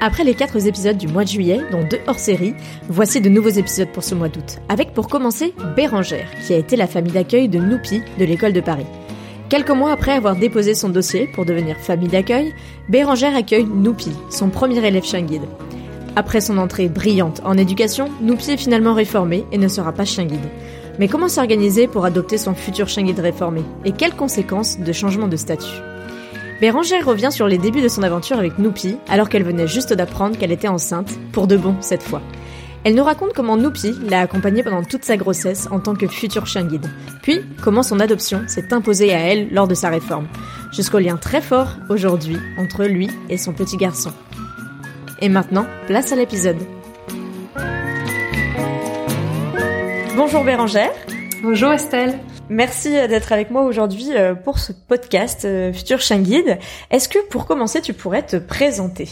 Après les quatre épisodes du mois de juillet, dont deux hors série, voici de nouveaux épisodes pour ce mois d'août. Avec pour commencer Bérangère, qui a été la famille d'accueil de Noupi de l'école de Paris. Quelques mois après avoir déposé son dossier pour devenir famille d'accueil, Bérangère accueille Noupi, son premier élève chien guide. Après son entrée brillante en éducation, Noupi est finalement réformé et ne sera pas chien guide. Mais comment s'organiser pour adopter son futur chien guide réformé? Et quelles conséquences de changement de statut? Bérangère revient sur les débuts de son aventure avec Noupi, alors qu'elle venait juste d'apprendre qu'elle était enceinte, pour de bon cette fois. Elle nous raconte comment Noupi l'a accompagnée pendant toute sa grossesse en tant que futur chien guide, puis comment son adoption s'est imposée à elle lors de sa réforme, jusqu'au lien très fort aujourd'hui entre lui et son petit garçon. Et maintenant, place à l'épisode. Bonjour Bérangère. Bonjour Estelle. Merci d'être avec moi aujourd'hui euh, pour ce podcast euh, Futur Chien Guide. Est-ce que pour commencer, tu pourrais te présenter?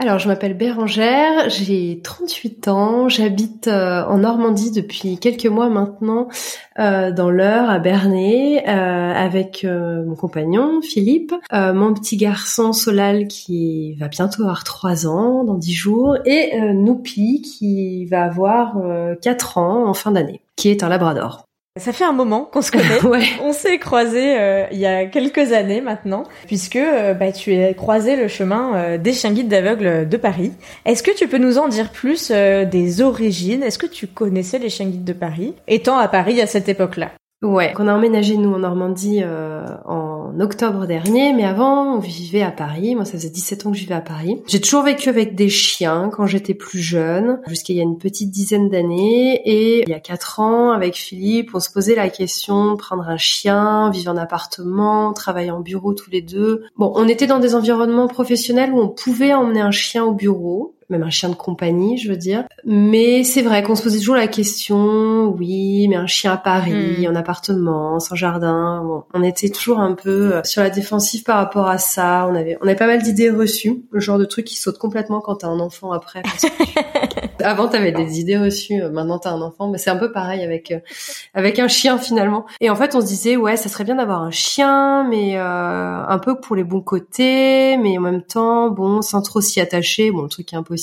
Alors, je m'appelle Bérangère, j'ai 38 ans, j'habite euh, en Normandie depuis quelques mois maintenant, dans l'Eure, à Bernay, avec mon compagnon Philippe, mon petit garçon Solal qui va bientôt avoir 3 ans, dans 10 jours, et Noupi qui va avoir 4 ans en fin d'année, qui est un labrador. Ça fait un moment qu'on se connaît. ouais. On s'est croisés euh, il y a quelques années maintenant, puisque euh, bah, tu as croisé le chemin euh, des chiens guides d'aveugles de Paris. Est-ce que tu peux nous en dire plus des origines? Est-ce que tu connaissais les chiens guides de Paris, étant à Paris à cette époque-là? Ouais, qu'on a emménagé nous en Normandie euh, en octobre dernier, mais avant on vivait à Paris. Moi, ça faisait 17 ans que je vivais à Paris. J'ai toujours vécu avec des chiens quand j'étais plus jeune, jusqu'à il y a une petite dizaine d'années. Et il y a quatre ans, avec Philippe, on se posait la question de prendre un chien, vivre en appartement, travailler en bureau tous les deux. Bon, on était dans des environnements professionnels où on pouvait emmener un chien au bureau même un chien de compagnie, je veux dire. Mais c'est vrai qu'on se posait toujours la question, oui, mais un chien à Paris, hmm. en appartement, sans jardin. Bon, on était toujours un peu euh, sur la défensive par rapport à ça. On avait, on avait pas mal d'idées reçues, le genre de truc qui saute complètement quand t'as un enfant après. Avant, t'avais des idées reçues, euh, maintenant t'as un enfant, mais c'est un peu pareil avec euh, avec un chien finalement. Et en fait, on se disait, ouais, ça serait bien d'avoir un chien, mais euh, un peu pour les bons côtés, mais en même temps, bon, sans trop s'y attacher. Bon, le truc est impossible.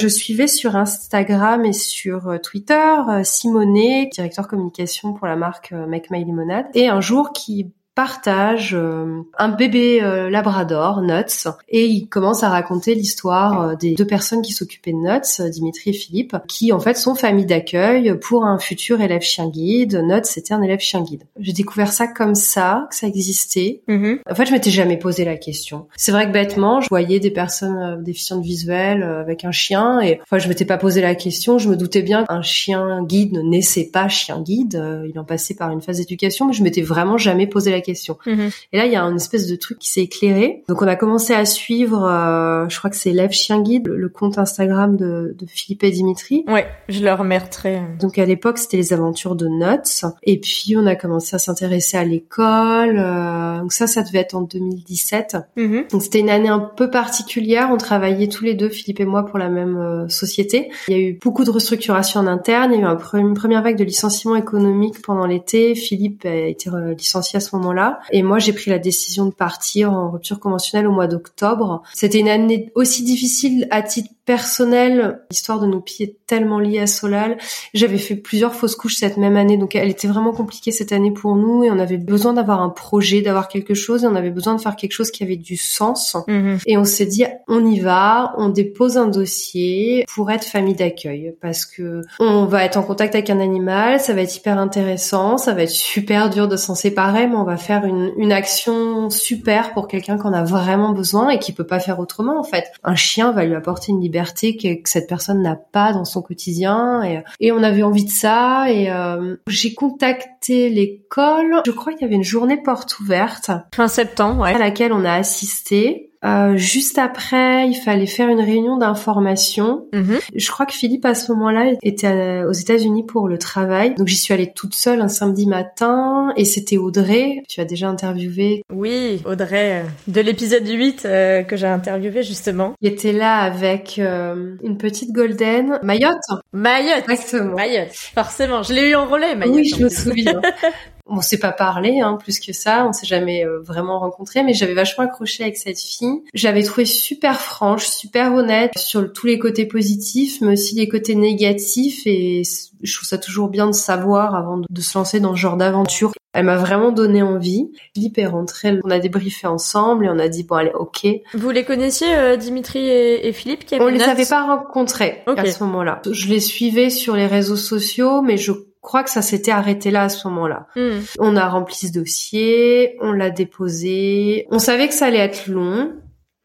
Je suivais sur Instagram et sur Twitter Simonet, directeur communication pour la marque Make My Limonade, et un jour qui partage euh, un bébé euh, labrador, Nuts, et il commence à raconter l'histoire euh, des deux personnes qui s'occupaient de Nuts, Dimitri et Philippe, qui en fait sont famille d'accueil pour un futur élève chien guide. Nuts c'était un élève chien guide. J'ai découvert ça comme ça, que ça existait. Mm-hmm. En fait, je m'étais jamais posé la question. C'est vrai que bêtement, je voyais des personnes déficientes visuelles avec un chien, et enfin, je m'étais pas posé la question. Je me doutais bien qu'un chien guide ne naissait pas chien guide. Il en passait par une phase d'éducation, mais je m'étais vraiment jamais posé la question. Mhm. Et là, il y a une espèce de truc qui s'est éclairé. Donc, on a commencé à suivre, euh, je crois que c'est Lève Chien Guide, le, compte Instagram de, de, Philippe et Dimitri. Ouais, je leur remercierai. Donc, à l'époque, c'était les aventures de Nuts. Et puis, on a commencé à s'intéresser à l'école. Euh, donc ça, ça devait être en 2017. Mhm. Donc, c'était une année un peu particulière. On travaillait tous les deux, Philippe et moi, pour la même euh, société. Il y a eu beaucoup de restructuration en interne. Il y a eu une première vague de licenciement économique pendant l'été. Philippe a été licencié à ce moment là Et moi, j'ai pris la décision de partir en rupture conventionnelle au mois d'octobre. C'était une année aussi difficile à titre personnel, l'histoire de nos pieds est tellement liée à Solal. J'avais fait plusieurs fausses couches cette même année, donc elle était vraiment compliquée cette année pour nous et on avait besoin d'avoir un projet, d'avoir quelque chose et on avait besoin de faire quelque chose qui avait du sens. Mhm. Et on s'est dit, on y va, on dépose un dossier pour être famille d'accueil parce que on va être en contact avec un animal, ça va être hyper intéressant, ça va être super dur de s'en séparer, mais on va faire une, une action super pour quelqu'un qu'on a vraiment besoin et qui peut pas faire autrement en fait. Un chien va lui apporter une liberté que, cette personne n'a pas dans son quotidien et, et, on avait envie de ça et euh, j'ai contacté l'école. Je crois qu'il y avait une journée porte ouverte fin septembre ouais. à laquelle on a assisté euh, juste après, il fallait faire une réunion d'information. Mhm. Je crois que Philippe à ce moment-là était aux États-Unis pour le travail, donc j'y suis allée toute seule un samedi matin et c'était Audrey. Tu as déjà interviewé. Oui, Audrey euh, de l'épisode 8 euh, que j'ai interviewé justement. Il était là avec une petite golden Mayotte. Mayotte. Exactement. Mayotte. Forcément, je l'ai eu en relais. Mayotte, oui, je me souviens. on s'est pas parlé hein, plus que ça, on s'est jamais euh, vraiment rencontré, mais j'avais vachement accroché avec cette fille. J'avais trouvé super franche, super honnête sur tous les côtés positifs, mais aussi les côtés négatifs, et je trouve ça toujours bien de savoir avant de se lancer dans ce genre d'aventure. Elle m'a vraiment donné envie. Philippe est rentré, on a débriefé ensemble et on a dit bon allez ok. Vous les connaissiez euh, Dimitri et, Philippe qui On les avait pas rencontrés à ce moment-là. Je les suivais sur les réseaux sociaux, mais je crois que ça s'était arrêté là à ce moment-là. Hmm. On a rempli ce dossier, on l'a déposé. On savait que ça allait être long.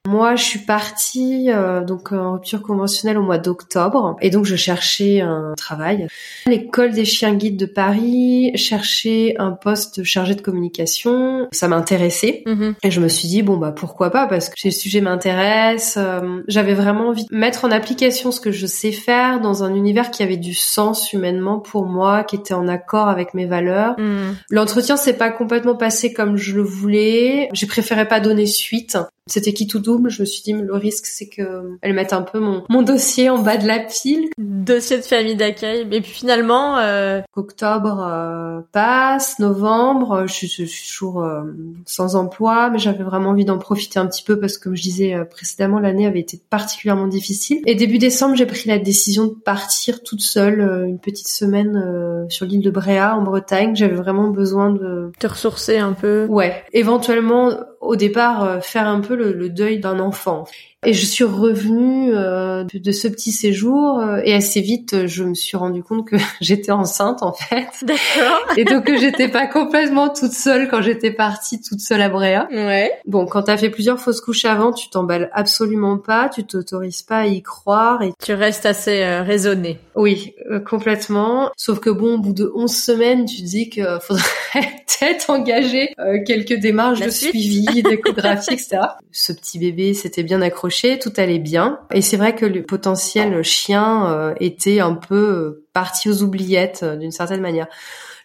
Moi, je suis partie euh, donc en rupture conventionnelle au mois d'octobre et donc je cherchais un travail. L'école des chiens guides de Paris cherchait un poste chargé de communication. Ça m'intéressait mhm. et je me suis dit bon bah pourquoi pas? Parce que le sujet m'intéresse. Euh, j'avais vraiment envie de mettre en application ce que je sais faire dans un univers qui avait du sens humainement pour moi, qui était en accord avec mes valeurs. Mhm. L'entretien s'est pas complètement passé comme je le voulais. J'ai préféré pas donner suite. C'était qui tout double? Je me suis dit, le risque, c'est que elle mette un peu mon, mon dossier en bas de la pile. Dossier de famille d'accueil. Et puis finalement, euh... octobre euh, passe, novembre, je suis, je suis toujours euh, sans emploi, mais j'avais vraiment envie d'en profiter un petit peu parce que, comme je disais euh, précédemment, l'année avait été particulièrement difficile. Et début décembre, j'ai pris la décision de partir toute seule une petite semaine sur l'île de Bréa en Bretagne. J'avais vraiment besoin de te ressourcer un peu. Ouais, éventuellement au départ faire un peu le, deuil d'un enfant. Et je suis revenue euh, de ce petit séjour euh, et assez vite, je me suis rendu compte que j'étais enceinte en fait. D'accord. Et donc que j'étais pas complètement toute seule quand j'étais partie toute seule à Bréa. Ouais. Bon, quand t'as fait plusieurs fausses couches avant, tu t'emballes absolument pas, tu t'autorises pas à y croire et tu restes assez euh, raisonnée. Oui, complètement. Sauf que bon, au bout de 11 semaines, tu te dis qu'il faudrait peut-être engager quelques démarches de suivi, d'échographie, etc. Ce petit bébé s'était bien accroché tout allait bien. Et c'est vrai que le potentiel chien euh, était un peu euh, parti aux oubliettes euh, d'une certaine manière.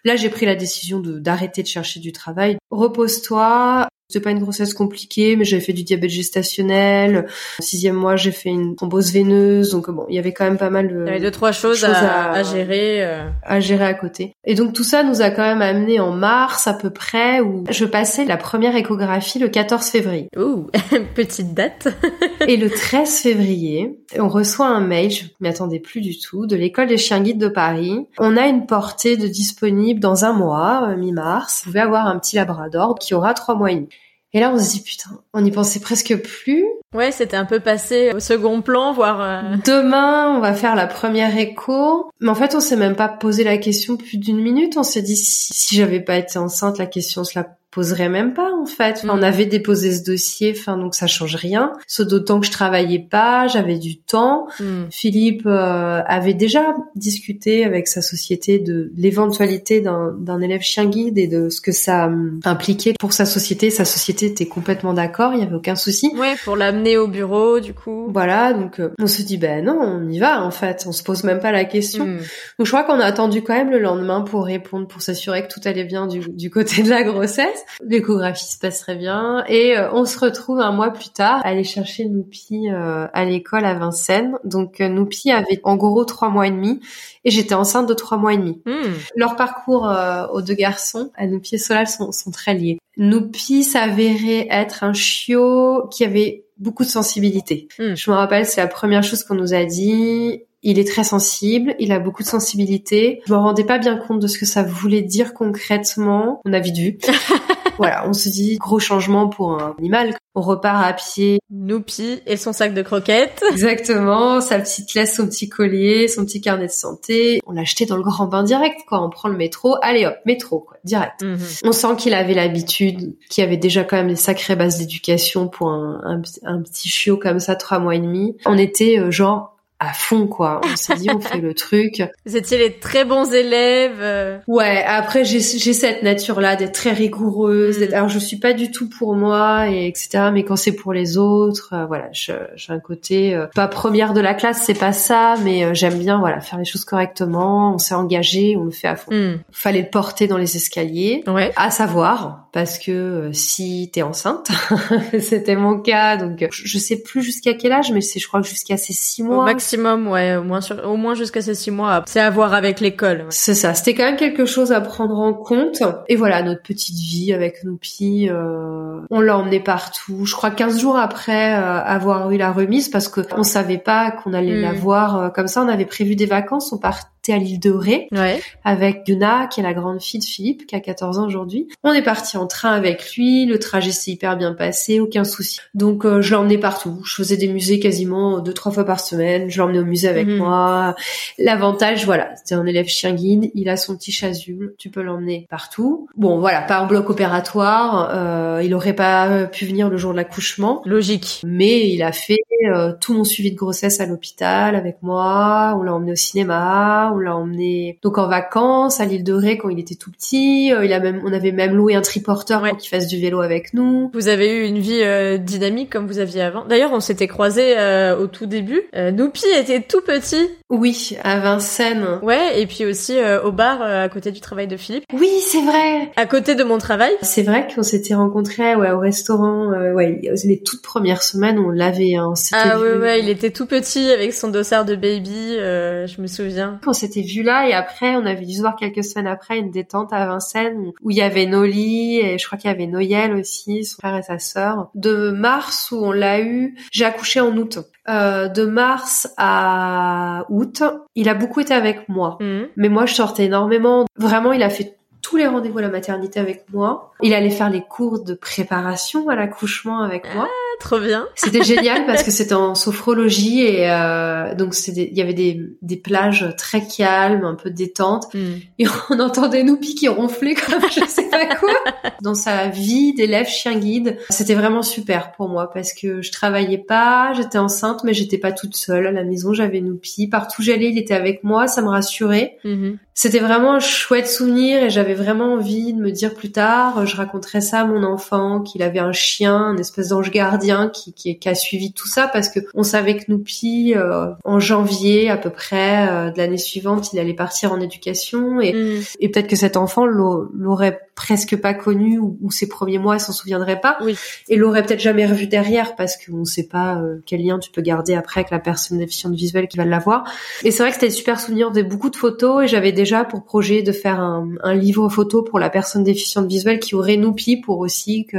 Là, j'ai pris la décision d'arrêter de chercher du travail. Repose-toi, c'était pas une grossesse compliquée, mais j'avais fait du diabète gestationnel. sixième mois, j'ai fait une thrombose veineuse. Donc bon, il y avait quand même pas mal de... Il y avait deux, trois choses, à, gérer. Euh. À gérer à côté. Et donc tout ça nous a quand même amené en mars à peu près, où je passais la première échographie le 14 février. Ouh, petite date. et le 13 février, on reçoit un mail, je m'y attendais plus du tout, de l'école des chiens guides de Paris. On a une portée de disponible dans un mois, euh, mi-mars. Vous pouvez avoir un petit labrador qui aura trois mois et demi. Et là, on se dit putain, on n'y pensait presque plus. Ouais, c'était un peu passé au second plan, voire. Euh, Demain, on va faire la première écho. Mais en fait, on s'est même pas posé la question plus d'une minute. On s'est dit si, si j'avais pas été enceinte, la question se la poserait même pas en fait. Enfin, On mm. avait déposé ce dossier, enfin donc ça change rien. Sauf d'autant que je travaillais pas, j'avais du temps. Mm. Philippe euh, avait déjà discuté avec sa société de l'éventualité d'un élève chien guide et de ce que ça hum, impliquait pour sa société. Sa société était complètement d'accord, il y avait aucun souci. Ouais, pour l'amener au bureau du coup. Voilà, donc euh, on se dit ben non, on y va en fait, on se pose même pas la question. Mm. Donc je crois qu'on a attendu quand même le lendemain pour répondre, pour s'assurer que tout allait bien du, du côté de la grossesse. L'échographie se passerait bien. Et euh, on se retrouve un mois plus tard, aller chercher Noupi euh, à l'école à Vincennes. Donc euh, Noupi avait en gros trois mois et demi et j'étais enceinte de trois mois et demi. Hmm. Leur parcours aux deux garçons, à Noupi et Solal, sont, sont très liés. Noupi s'avérait être un chiot qui avait beaucoup de sensibilité. Mm. Je me rappelle, c'est la première chose qu'on nous a dit. Il est très sensible, il a beaucoup de sensibilité. Je me rendais pas bien compte de ce que ça voulait dire concrètement. On a vite vu. voilà, on se dit gros changement pour un animal. On repart à pied. Noupi et son sac de croquettes. Exactement, sa petite laisse, son petit collier, son petit carnet de santé. On l'a acheté dans le grand bain direct, quoi. On prend le métro, allez hop, métro, quoi, direct. Mhm. On sent qu'il avait l'habitude, qu'il avait déjà quand même des sacrées bases d'éducation pour un, un, un petit chiot comme ça, trois mois et demi. On était euh, genre à fond, quoi. On s'est dit, on fait le truc. Vous étiez les très bons élèves. euh, Ouais, après j'ai cette nature-là d'être très rigoureuse. Mm. Alors je suis pas du tout pour moi et etc. Mais quand c'est pour les autres, euh, voilà, j'ai un côté euh, pas première de la classe, c'est pas ça, mais euh, j'aime bien voilà faire les choses correctement. On s'est engagé, on le fait à fond. hmm. Fallait le porter dans les escaliers. Ouais. À savoir, parce que si t'es enceinte, c'était mon cas, donc je je sais plus jusqu'à quel âge, mais c'est je crois que jusqu'à ces six Au mois. Maximum, ouais, au moins sur, au moins jusqu'à ces six mois. C'est à voir avec l'école. ouais. C'est ça, c'était quand même quelque chose à prendre en compte. Et voilà, notre petite vie avec Noupi, euh, on l'a emmené partout. Je crois 15 jours après euh, avoir eu la remise, parce que on savait pas qu'on allait Mm. la voir euh, comme ça. On avait prévu des vacances, on partait à l'île de Ré Ouais. avec Yuna, qui est la grande fille de Philippe, qui a 14 ans aujourd'hui. On est parti en train avec lui, le trajet s'est hyper bien passé, aucun souci. Donc euh, je l'emmenais partout. Je faisais des musées quasiment deux trois fois par semaine. Je l'emmenais au musée avec Mhm. moi. L'avantage, voilà, c'est un élève chien guide, il a son petit chasuble, tu peux l'emmener partout. Bon, voilà, pas en bloc opératoire. euh, il aurait pas pu venir le jour de l'accouchement. Logique. Mais il a fait euh, tout mon suivi de grossesse à l'hôpital avec moi. On l'a emmené au cinéma, on l'a emmené donc en vacances à l'île de Ré quand il était tout petit. Euh, il a même, on avait même loué un triporteur Ouais. pour qu'il fasse du vélo avec nous. Vous avez eu une vie euh, dynamique comme vous aviez avant. D'ailleurs, on s'était croisés euh, au tout début. Euh, Noupi était tout petit. Oui, à Vincennes. Ouais, et puis aussi au bar à côté du travail de Philippe. Oui, c'est vrai. À côté de mon travail. C'est vrai qu'on s'était rencontrés ouais, au restaurant. ouais, les toutes premières semaines, on l'avait. Hein, on Ah ouais, il était tout petit avec son dossard de baby, je me souviens. On s'était vu là et après on avait dû se voir quelques semaines après une détente à Vincennes où- il y avait Noli et je crois qu'il y avait Noël aussi, son frère et sa sœur. De mars où on l'a eu, j'ai accouché en août. Euh, de mars à août, il a beaucoup été avec moi. Mhm. Mais moi je sortais énormément. Vraiment il a fait tous les rendez-vous à la maternité avec moi. Il allait faire les cours de préparation à l'accouchement avec moi. Ah, trop bien. C'était génial parce que c'était en sophrologie et euh, donc il y avait des, des plages très calmes, un peu détentes Mhm. et on entendait Noupi qui ronflait comme je sais pas quoi. Dans sa vie d'élève chien guide, c'était vraiment super pour moi parce que je travaillais pas, j'étais enceinte mais j'étais pas toute seule à la maison, j'avais Noupi, partout où j'allais, il était avec moi, ça me rassurait. Mhm. C'était vraiment un chouette souvenir et j'avais vraiment envie de me dire plus tard, je raconterais ça à mon enfant, qu'il avait un chien, un espèce d'ange gardien qui, qui, qui a suivi tout ça parce que on savait que Noupi, euh, en janvier à peu près euh, de l'année suivante, il allait partir en éducation et, Mhm. et peut-être que cet enfant l'au- l'aurait presque pas connu ou, ou ses premiers mois, s'en souviendrait pas Oui. et l'aurait peut-être jamais revu derrière parce qu'on sait pas euh, quel lien tu peux garder après avec la personne déficiente visuelle qui va l'avoir. Et c'est vrai que c'était super souvenir de beaucoup de photos et j'avais déjà pour projet de faire un, un livre photo pour la personne déficiente visuelle qui aurait Noupi pour aussi que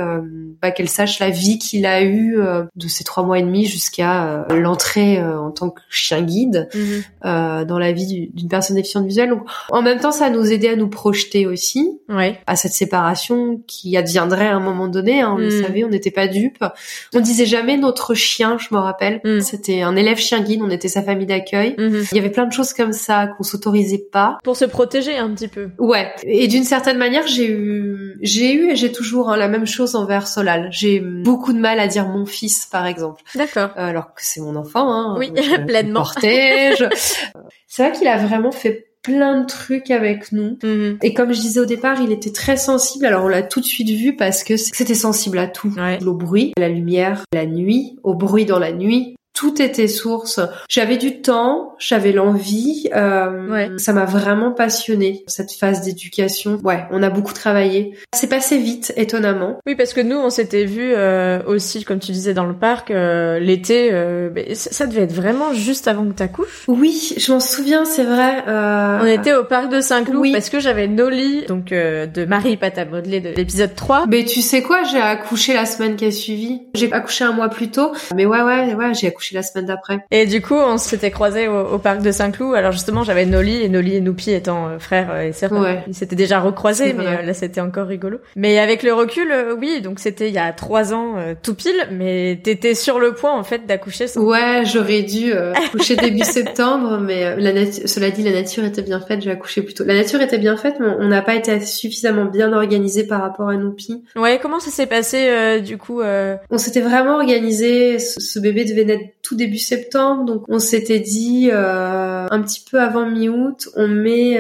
bah, qu'elle sache la vie qu'il a eue euh, de ces trois mois et demi jusqu'à euh, l'entrée euh, en tant que chien guide Mhm. euh, dans la vie du- d'une personne déficiente visuelle. Donc, en même temps, ça nous aidait à nous projeter aussi Ouais. à cette séparation qui adviendrait à un moment donné. hein, on le Mm. savait, on n'était pas dupes. On disait jamais notre chien, je me rappelle. Mm. C'était un élève chien guide, on était sa famille d'accueil. Mhm. Il y avait plein de choses comme ça qu'on s'autorisait pas. Pour se protéger un petit peu. Ouais. Et d'une certaine manière, j'ai eu, j'ai eu et j'ai toujours hein, la même chose envers Solal. J'ai beaucoup de mal à dire mon fils, par exemple, D'accord. Euh, alors que c'est mon enfant. Hein, Oui, je pleinement. je- C'est vrai qu'il a vraiment fait plein de trucs avec nous. Mhm. Et comme je disais au départ, il était très sensible. Alors on l'a tout de suite vu parce que c'était sensible à tout. Ouais. Au bruit, à la lumière, la nuit, au bruit dans la nuit. Tout était source. J'avais du temps, j'avais l'envie. Euh, Ouais. Ça m'a vraiment passionnée cette phase d'éducation. Ouais, on a beaucoup travaillé. C'est passé vite, étonnamment. Oui, parce que nous, on s'était vu euh, aussi, comme tu disais, dans le parc euh, l'été. euh, ça, devait être vraiment juste avant que t'accouches. Oui, je m'en souviens, c'est vrai. Euh, On était au parc de Saint-Cloud Oui. parce que j'avais Noli, donc euh, de Marie à modeler de l'épisode 3. Mais tu sais quoi, j'ai accouché la semaine qui a suivi. J'ai accouché un mois plus tôt. Mais ouais, ouais, ouais, j'ai accouché la semaine d'après. Et du coup, on s'était croisés au, au parc de Saint-Cloud. Alors justement, j'avais Noli et Noli et Noupi étant euh, frères euh, et sœurs. Ouais. Ils s'étaient déjà recroisés, mais euh, là, c'était encore rigolo. Mais avec le recul, euh, oui, donc c'était il y a trois ans tout pile, mais t'étais sur le point en fait d'accoucher. Sans... Ouais, j'aurais dû accoucher début septembre, mais la cela dit, la nature était bien faite, j'ai accouché plus tôt. La nature était bien faite, mais on n'a pas été suffisamment bien organisé par rapport à Noupi. Ouais, comment ça s'est passé du coup. On s'était vraiment organisé, ce bébé devait naître tout début septembre, donc on s'était dit euh, un petit peu avant mi-août, on met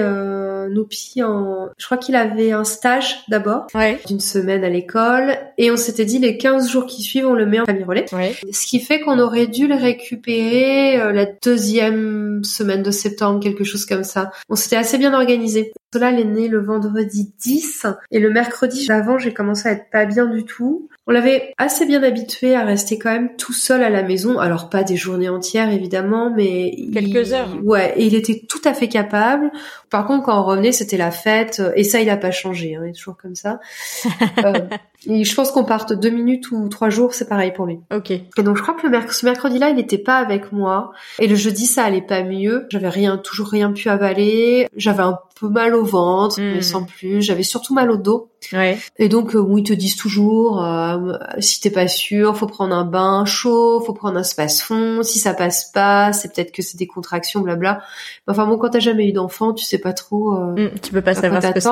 Noupi en... Je crois qu'il avait un stage d'abord, Ouais. d'une semaine à l'école, et on s'était dit les 15 jours qui suivent, on le met en famille relais. Ouais. Ce qui fait qu'on aurait dû le récupérer euh, la deuxième semaine de septembre, quelque chose comme ça. On s'était assez bien organisé. Solal est né le vendredi 10 et le mercredi d'avant, j'ai commencé à être pas bien du tout. On l'avait assez bien habitué à rester quand même tout seul à la maison. Alors pas des journées entières évidemment, mais Quelques il- heures. Ouais, et il était tout à fait capable. Par contre, quand on revenait, c'était la fête. Et ça, il a pas changé. Hein, il est toujours comme ça. Et je pense qu'on parte deux minutes ou trois jours, c'est pareil pour lui. Ok. Et donc je crois que le merc- ce mercredi-là, il n'était pas avec moi. Et le jeudi, ça allait pas mieux. J'avais rien, toujours rien pu avaler. J'avais un peu mal au ventre, Mm. mais sans plus. J'avais surtout mal au dos. Ouais. Et donc, euh, ils te disent toujours, euh, si t'es pas sûr, faut prendre un bain chaud, faut prendre un space-fond. Si ça passe pas, c'est peut-être que c'est des contractions, blabla. Mais Enfin bon, quand t'as jamais eu d'enfant, tu sais pas trop. euh, Mm, tu peux pas savoir ce que c'est.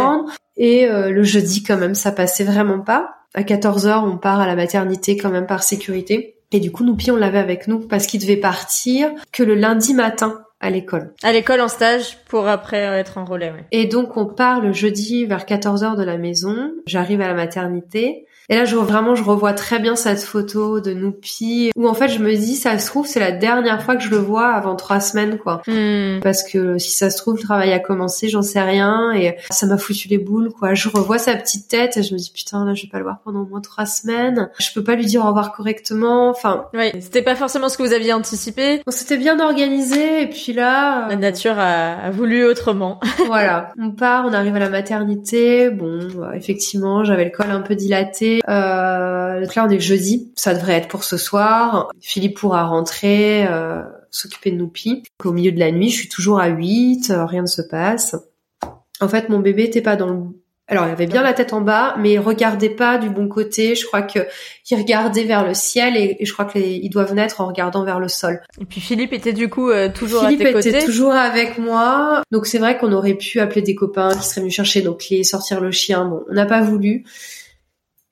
Et euh, le jeudi, quand même, ça passait vraiment pas. À 14h, on part à la maternité quand même par sécurité. Et du coup, Noupi, on l'avait avec nous parce qu'il devait partir que le lundi matin à l'école. À l'école en stage pour après euh, être en relais. Ouais. Et donc, on part le jeudi vers 14h de la maison. J'arrive à la maternité. Et là, je, vraiment, je revois très bien cette photo de Noupi où en fait, je me dis, ça se trouve, c'est la dernière fois que je le vois avant trois semaines, quoi. Hmm. parce que si ça se trouve le travail a commencé j'en sais rien et ça m'a foutu les boules quoi je revois sa petite tête et je me dis putain là je vais pas le voir pendant au moins trois semaines je peux pas lui dire au revoir correctement enfin Ouais. C'était pas forcément ce que vous aviez anticipé. on s'était bien organisé et puis là La euh, nature a, a voulu autrement. voilà on part on arrive à la maternité bon euh, effectivement j'avais le col un peu dilaté euh, donc là on est jeudi ça devrait être pour ce soir Philippe pourra rentrer euh, s'occuper de Noupi au milieu de la nuit je suis toujours à 8 euh, rien ne se passe en fait mon bébé était pas dans le alors il avait bien la tête en bas mais il regardait pas du bon côté je crois que il regardait vers le ciel et, et je crois que les, ils doivent naître en regardant vers le sol Et puis Philippe était du coup euh, toujours Philippe à tes était toujours avec moi. Donc c'est vrai qu'on aurait pu appeler des copains qui seraient venus chercher nos clés, sortir le chien. Bon, on n'a pas voulu.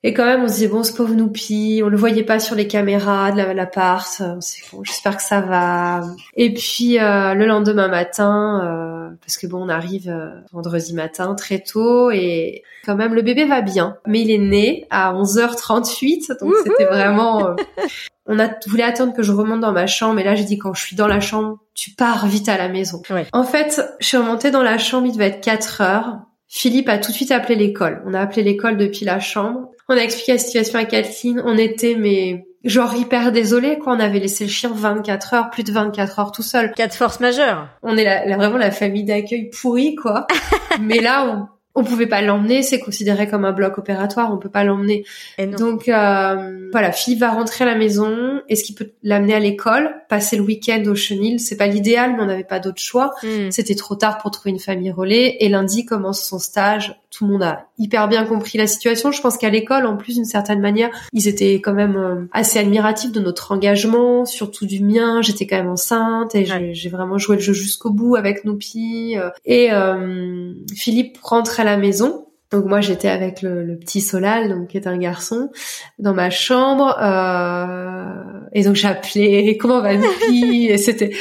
Et quand même, on se disait, bon, ce pauvre Noupi, on le voyait pas sur les caméras de la- l'appart. S'est dit, bon, j'espère que ça va. Et puis, euh, le lendemain matin, euh, parce que bon, on arrive euh, vendredi matin très tôt et quand même, le bébé va bien. Mais il est né à 11h38, donc c'était vraiment... euh, on a voulu attendre que je remonte dans ma chambre et là j'ai dit quand je suis dans la chambre, tu pars vite à la maison. Ouais. En fait, je suis remontée dans la chambre, il devait être 4 heures. Philippe a tout de suite appelé l'école. On a appelé l'école depuis la chambre. On a expliqué la situation à Kathleen. On était mais genre hyper désolé quoi. On avait laissé le chien 24 heures, plus de 24 heures tout seul. Cas de force majeure. On est la, la- vraiment la famille d'accueil pourrie quoi. mais là on on pouvait pas l'emmener, c'est considéré comme un bloc opératoire, on peut pas l'emmener. Donc euh, voilà, Philippe va rentrer à la maison. Est-ce qu'il peut l'amener à l'école, passer le week-end au chenil? C'est pas l'idéal, mais on n'avait pas d'autre choix. Hmm. C'était trop tard pour trouver une famille relais. Et lundi commence son stage. Tout le monde a hyper bien compris la situation. Je pense qu'à l'école, en plus d'une certaine manière, ils étaient quand même euh, assez admiratifs de notre engagement, surtout du mien. J'étais quand même enceinte et j'ai- Ouais. j'ai vraiment joué le jeu jusqu'au bout avec Noupi. euh. Et euh, Philippe rentre à la maison. Donc moi j'étais avec le, le petit Solal, donc qui est un garçon, dans ma chambre, euh, et donc j'appelais comment va Noupi et c'était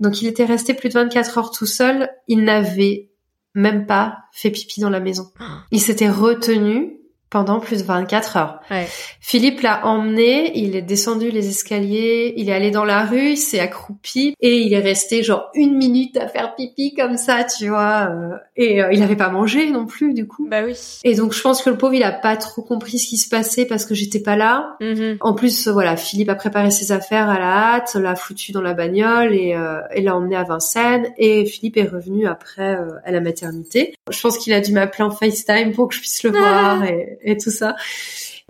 donc il était resté plus de 24 heures tout seul. Il n'avait même pas fait pipi dans la maison. Il s'était retenu pendant plus de 24 heures. Ouais. Philippe l'a emmené, il est descendu les escaliers, il est allé dans la rue, il s'est accroupi et il est resté genre une minute à faire pipi comme ça, tu vois. euh, et euh, il avait pas mangé non plus du coup. Bah oui. Et donc je pense que le pauvre il a pas trop compris ce qui se passait parce que j'étais pas là. Mhm. En plus, voilà, Philippe a préparé ses affaires à la hâte, l'a foutu dans la bagnole et, euh, et l'a emmené à Vincennes. Et Philippe est revenu après euh, à la maternité. Je pense qu'il a dû m'appeler en FaceTime pour que je puisse le voir et, et tout ça.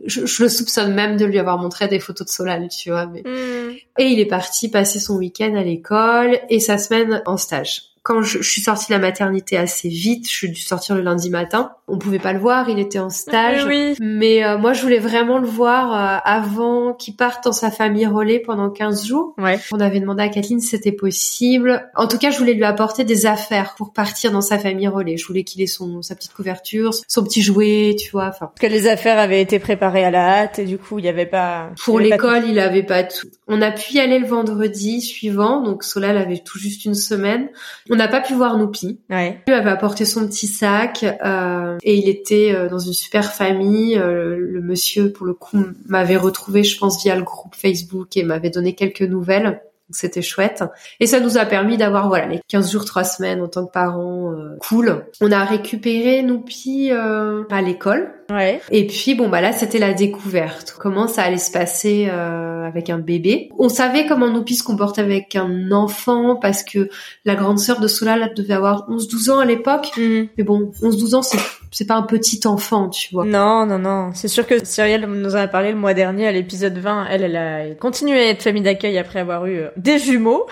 Je, je le soupçonne même de lui avoir montré des photos de Solal, tu vois. Mais... Mhm. Et il est parti passer son week-end à l'école et sa semaine en stage. Quand je, je suis sortie de la maternité assez vite, je suis dû sortir le lundi matin. On pouvait pas le voir, il était en stage. Oui. Mais euh, moi, je voulais vraiment le voir euh, avant qu'il parte dans sa famille relais pendant 15 jours. Ouais. On avait demandé à Kathleen si c'était possible. En tout cas, je voulais lui apporter des affaires pour partir dans sa famille relais. Je voulais qu'il ait son sa petite couverture, son petit jouet, tu vois. Enfin, Parce que les affaires avaient été préparées à la hâte et du coup, il y avait pas. pour pas l'école, il avait pas tout. On a pu y aller le vendredi suivant, donc Solal avait tout juste une semaine. On n'a pas pu voir Noupi. Ouais. Lui avait apporté son petit sac euh, et il était euh, dans une super famille. Euh, le monsieur, pour le coup, m'avait retrouvé, je pense, via le groupe Facebook et m'avait donné quelques nouvelles. Donc c'était chouette. Et ça nous a permis d'avoir voilà les 15 jours, 3 semaines en tant que parents euh, cool. On a récupéré Noupi euh, à l'école. Ouais. Et puis bon bah là c'était la découverte. Comment ça allait se passer euh, avec un bébé. On savait comment Noupi se comporte avec un enfant parce que la grande sœur de Solal devait avoir 11-12 ans à l'époque. Mhm. Mais bon, 11-12 ans c'est c'est pas un petit enfant, tu vois. Non, non, non. C'est sûr que Cyrielle nous en a parlé le mois dernier à l'épisode 20. Elle, elle a continué à être famille d'accueil après avoir eu euh, des jumeaux.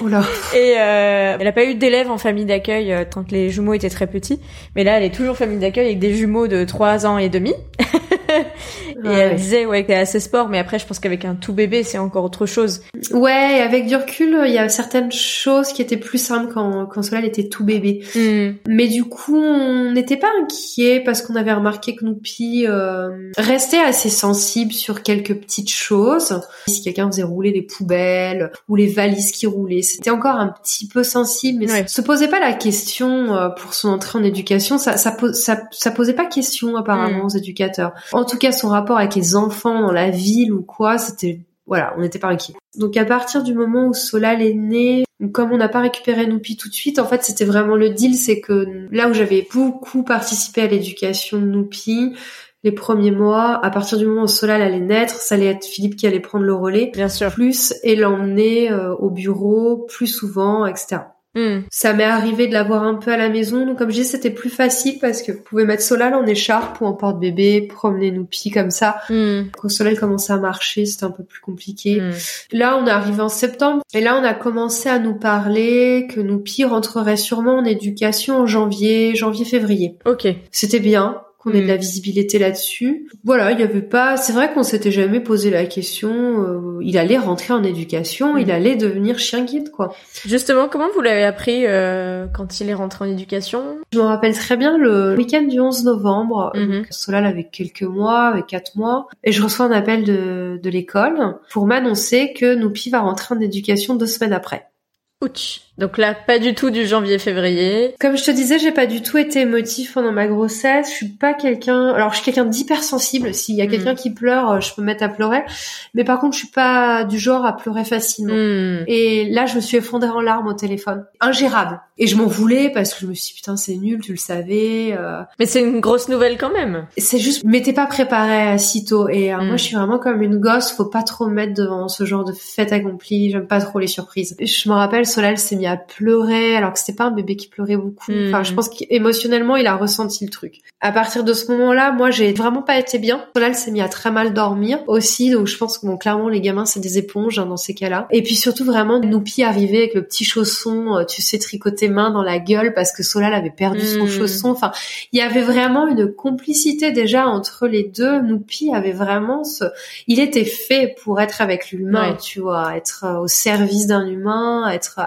Oh là. Et euh, elle a pas eu d'élèves en famille d'accueil euh, tant que les jumeaux étaient très petits. Mais là, elle est toujours famille d'accueil avec des jumeaux de 3 ans et demi. et elle disait ouais qu'elle est assez sport, mais après je pense qu'avec un tout bébé c'est encore autre chose. Ouais, avec du recul, il y a certaines choses qui étaient plus simples quand, quand Solal était tout bébé. Hmm. Mais du coup, on n'était pas inquiet parce qu'on avait remarqué que Noupi euh, restait assez sensible sur quelques petites choses. Si quelqu'un faisait rouler les poubelles ou les valises qui roulaient, c'était encore un petit peu sensible, mais Ouais. se posait pas la question euh, pour son entrée en éducation. Ça, ça, ça, ça posait pas question apparemment Mm. aux éducateurs. En tout cas, son rapport avec les enfants dans la ville ou quoi, c'était voilà, on n'était pas inquiet. Donc à partir du moment où Solal est né, comme on n'a pas récupéré Noupi tout de suite, en fait c'était vraiment le deal, c'est que là où j'avais beaucoup participé à l'éducation de Noupi, les premiers mois, à partir du moment où Solal allait naître, ça allait être Philippe qui allait prendre le relais, Bien sûr. plus et l'emmener euh, au bureau plus souvent, etc. Hmm. Ça m'est arrivé de l'avoir un peu à la maison, donc comme je dis, c'était plus facile parce que vous pouvez mettre Solal en écharpe ou en porte-bébé, promener Noupi comme ça. Hmm. Quand Solal commençait à marcher, c'était un peu plus compliqué. Hmm. Là, on est arrivé en septembre et là, on a commencé à nous parler que Noupi rentrerait sûrement en éducation en janvier, janvier-février. Ok. C'était bien qu'on ait Mm. de la visibilité là-dessus. Voilà, il y avait pas. C'est vrai qu'on s'était jamais posé la question. euh, il allait rentrer en éducation, Mm. il allait devenir chien guide, quoi. Justement, comment vous l'avez appris euh, quand il est rentré en éducation? Je me rappelle très bien le week-end du 11 novembre. Donc, Solal avait quelques mois, avec quatre mois, et je reçois un appel de, de l'école pour m'annoncer que Noupi va rentrer en éducation deux semaines après. Ouch. Donc là, pas du tout du janvier-février. Comme je te disais, j'ai pas du tout été émotif pendant ma grossesse. Je suis pas quelqu'un. Alors, je suis quelqu'un d'hypersensible. S'il y a Mm. quelqu'un qui pleure, euh, je peux me mettre à pleurer. Mais par contre, je suis pas du genre à pleurer facilement. Hmm. Et là, je me suis effondrée en larmes au téléphone. Ingérable. Et je m'en voulais parce que je me suis dit, putain, c'est nul, tu le savais. euh. Mais c'est une grosse nouvelle quand même. C'est juste, m'étais pas préparée si tôt. Et euh, moi, je suis vraiment comme une gosse. Faut pas trop me mettre devant ce genre de fête accomplie. J'aime pas trop les surprises. Je me rappelle, Solal s'est mis à pleurer alors que c'était pas un bébé qui pleurait beaucoup. Mm. Enfin, je pense qu'émotionnellement, il a ressenti le truc. À partir de ce moment-là, moi, j'ai vraiment pas été bien. Solal s'est mis à très mal dormir aussi. Donc, je pense que bon, clairement, les gamins, c'est des éponges hein, dans ces cas-là. Et puis surtout, vraiment, Noupi arrivait avec le petit chausson, euh, tu sais, tricoté main dans la gueule parce que Solal avait perdu son Mm. chausson. Enfin, il y avait vraiment une complicité déjà entre les deux. Noupi avait vraiment ce, il était fait pour être avec l'humain, Ouais. tu vois, être euh, au service d'un humain, être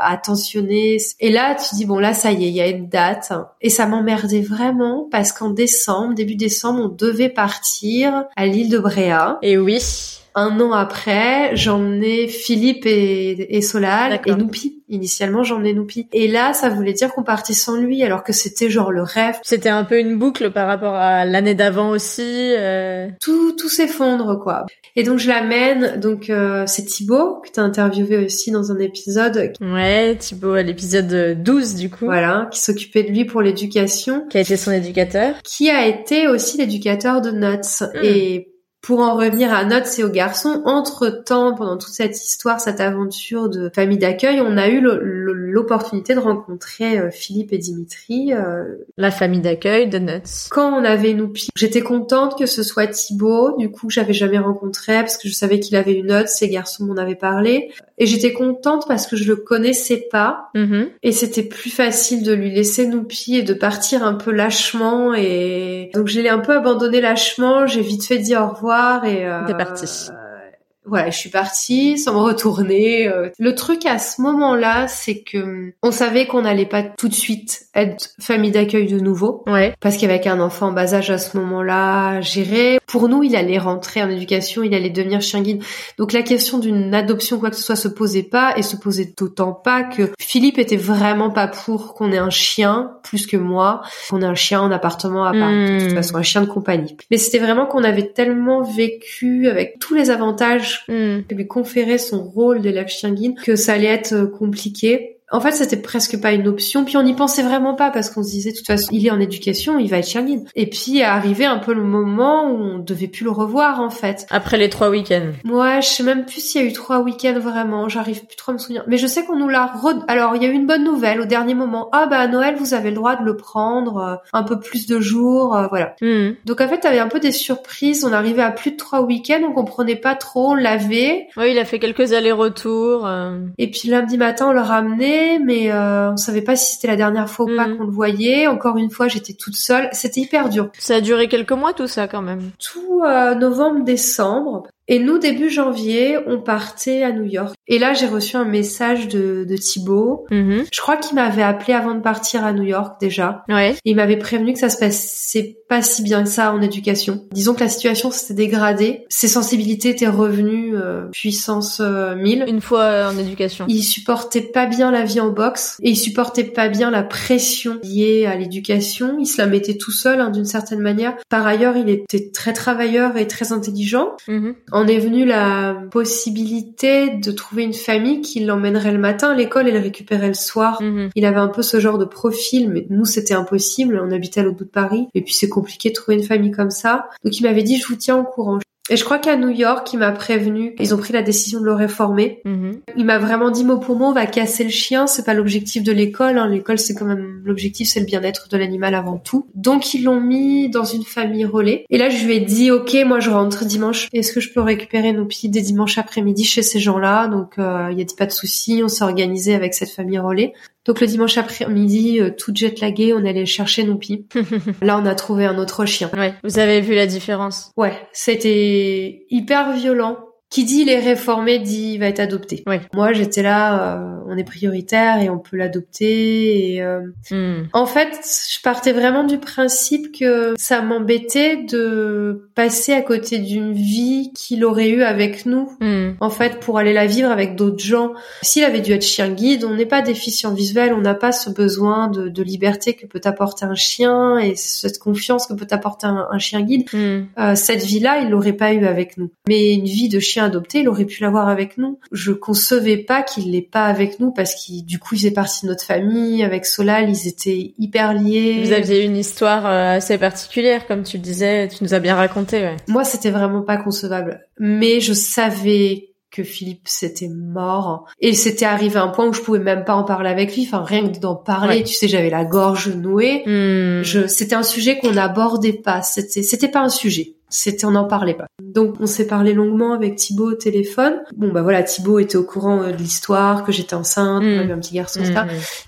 Et là, tu dis bon là, ça y est, il y a une date. Et ça m'emmerdait vraiment parce qu'en décembre, début décembre, on devait partir à l'île de Bréa. Et oui. Un an après, j'emmenais Philippe et, et Solal et Noupi. Initialement, j'emmenais Noupi. Et là, ça voulait dire qu'on partait sans lui, alors que c'était genre le rêve. C'était un peu une boucle par rapport à l'année d'avant aussi. Euh... Tout, tout s'effondre, quoi. Et donc je l'amène. Donc euh, c'est Thibaut que t'as interviewé aussi dans un épisode. Ouais, Thibaut à l'épisode 12 du coup. Voilà, qui s'occupait de lui pour l'éducation. Qui a été son éducateur. Qui a été aussi l'éducateur de Nuts. Hmm. Et pour en revenir à Notes et aux garçons, entre-temps, pendant toute cette histoire, cette aventure de famille d'accueil, on a eu l'opportunité de rencontrer euh, Philippe et Dimitri. Euh, La famille d'accueil de Nuts. Quand on avait nous j'étais contente que ce soit Thibaut, du coup, j'avais jamais rencontré, parce que je savais qu'il avait une note, ces garçons m'en avaient parlé. Et j'étais contente parce que je le connaissais pas, mm-hmm. et c'était plus facile de lui laisser nous et de partir un peu lâchement. Et donc, je l'ai un peu abandonné lâchement, j'ai vite fait dire au revoir et euh, T'es parti voilà, je suis partie sans me retourner. Euh. Le truc à ce moment-là, c'est que on savait qu'on n'allait pas tout de suite être famille d'accueil de nouveau. Ouais. Parce qu'avec un enfant en bas âge à ce moment-là, gérer. Pour nous, il allait rentrer en éducation, il allait devenir chien guide. Donc la question d'une adoption quoi que ce soit se posait pas et se posait d'autant pas que Philippe était vraiment pas pour qu'on ait un chien plus que moi, qu'on ait un chien en appartement à part. De toute hmm. façon, un chien de compagnie. Mais c'était vraiment qu'on avait tellement vécu avec tous les avantages Mm. lui conférer son rôle d'élève chien guide, que ça allait être euh, compliqué. En fait, c'était presque pas une option. Puis on n'y pensait vraiment pas parce qu'on se disait, de toute façon, il est en éducation, il va être guide. Et puis arrivé un peu le moment où on devait plus le revoir, en fait. Après les trois week-ends. Ouais, je sais même plus s'il y a eu trois week-ends vraiment. J'arrive plus trop à me souvenir. Mais je sais qu'on nous l'a re... Alors, il y a eu une bonne nouvelle au dernier moment. Ah bah à Noël, vous avez le droit de le prendre euh, un peu plus de jours, euh, voilà. Hmm. Donc en fait, t'avais un peu des surprises. On arrivait à plus de trois week-ends, on comprenait pas trop, on l'avait. Oui, il a fait quelques allers-retours. Euh. Et puis lundi matin, on le ramenait mais euh, on savait pas si c'était la dernière fois ou pas mm. qu'on le voyait. Encore une fois, j'étais toute seule. C'était hyper dur. Ça a duré quelques mois tout ça quand même. Tout euh, novembre, décembre. Et nous, début janvier, on partait à New York. Et là, j'ai reçu un message de, de Thibaut. Mm-hmm. Je crois qu'il m'avait appelé avant de partir à New York déjà. Ouais. il m'avait prévenu que ça se passait pas si bien que ça en éducation. Disons que la situation s'était dégradée. Ses sensibilités étaient revenues euh, puissance 1000. Une fois en éducation. Il supportait pas bien la vie en boxe et il supportait pas bien la pression liée à l'éducation. Il se la mettait tout seul hein, d'une certaine manière. Par ailleurs, il était très travailleur et très intelligent. Mm-hmm en est venue la possibilité de trouver une famille qui l'emmènerait le matin à l'école et le récupérait le soir. Mhm. Il avait un peu ce genre de profil, mais nous c'était impossible. On habitait à l'autre bout de Paris et puis c'est compliqué de trouver une famille comme ça. Donc il m'avait dit je vous tiens au courant. Et je crois qu'à New York, il m'a prévenu, ils ont pris la décision de le réformer. Mhm. Il m'a vraiment dit mot pour mot, on va casser le chien, c'est pas l'objectif de l'école. Hein. L'école, c'est quand même l'objectif, c'est le bien-être de l'animal avant tout. Donc ils l'ont mis dans une famille relais. Et là, je lui ai dit, ok, moi je rentre dimanche. Est-ce que je peux récupérer nos pieds des dimanches après-midi chez ces gens-là? Donc euh, il y a pas de souci, on s'est organisé avec cette famille relais. Donc le dimanche après-midi, euh, tout jet lagué, on allait chercher Noupi. Là, on a trouvé un autre chien. Ouais, vous avez vu la différence? Ouais, c'était hyper violent qui dit il est réformé dit il va être adopté. Oui. Moi j'étais là, euh, on est prioritaire et on peut l'adopter. Et euh, hmm. en fait, je partais vraiment du principe que ça m'embêtait de passer à côté d'une vie qu'il aurait eu avec nous. Hmm. En fait, pour aller la vivre avec d'autres gens. S'il avait dû être chien guide, on n'est pas déficient visuel, on n'a pas ce besoin de, de, liberté que peut apporter un chien et cette confiance que peut apporter un, chien guide. Hmm. Euh, cette vie-là, il l'aurait pas eu avec nous. Mais une vie de chien adopté, il aurait pu l'avoir avec nous. Je concevais pas qu'il l'ait pas avec nous parce qu'il, du coup, il faisait partie de notre famille. Avec Solal, ils étaient hyper liés. Vous aviez une histoire euh, assez particulière, comme tu le disais, tu nous as bien raconté. Ouais. Moi, c'était vraiment pas concevable. Mais je savais que Philippe s'était mort et c'était arrivé à un point où je pouvais même pas en parler avec lui enfin rien que d'en parler tu sais j'avais la gorge nouée hmm. je c'était un sujet qu'on n'abordait pas c'était c'était pas un sujet c'était on n'en parlait pas. Donc on s'est parlé longuement avec Thibaut au téléphone. Bon bah voilà, Thibaut était au courant euh, de l'histoire, que j'étais enceinte, mmh. un petit garçon. Mmh.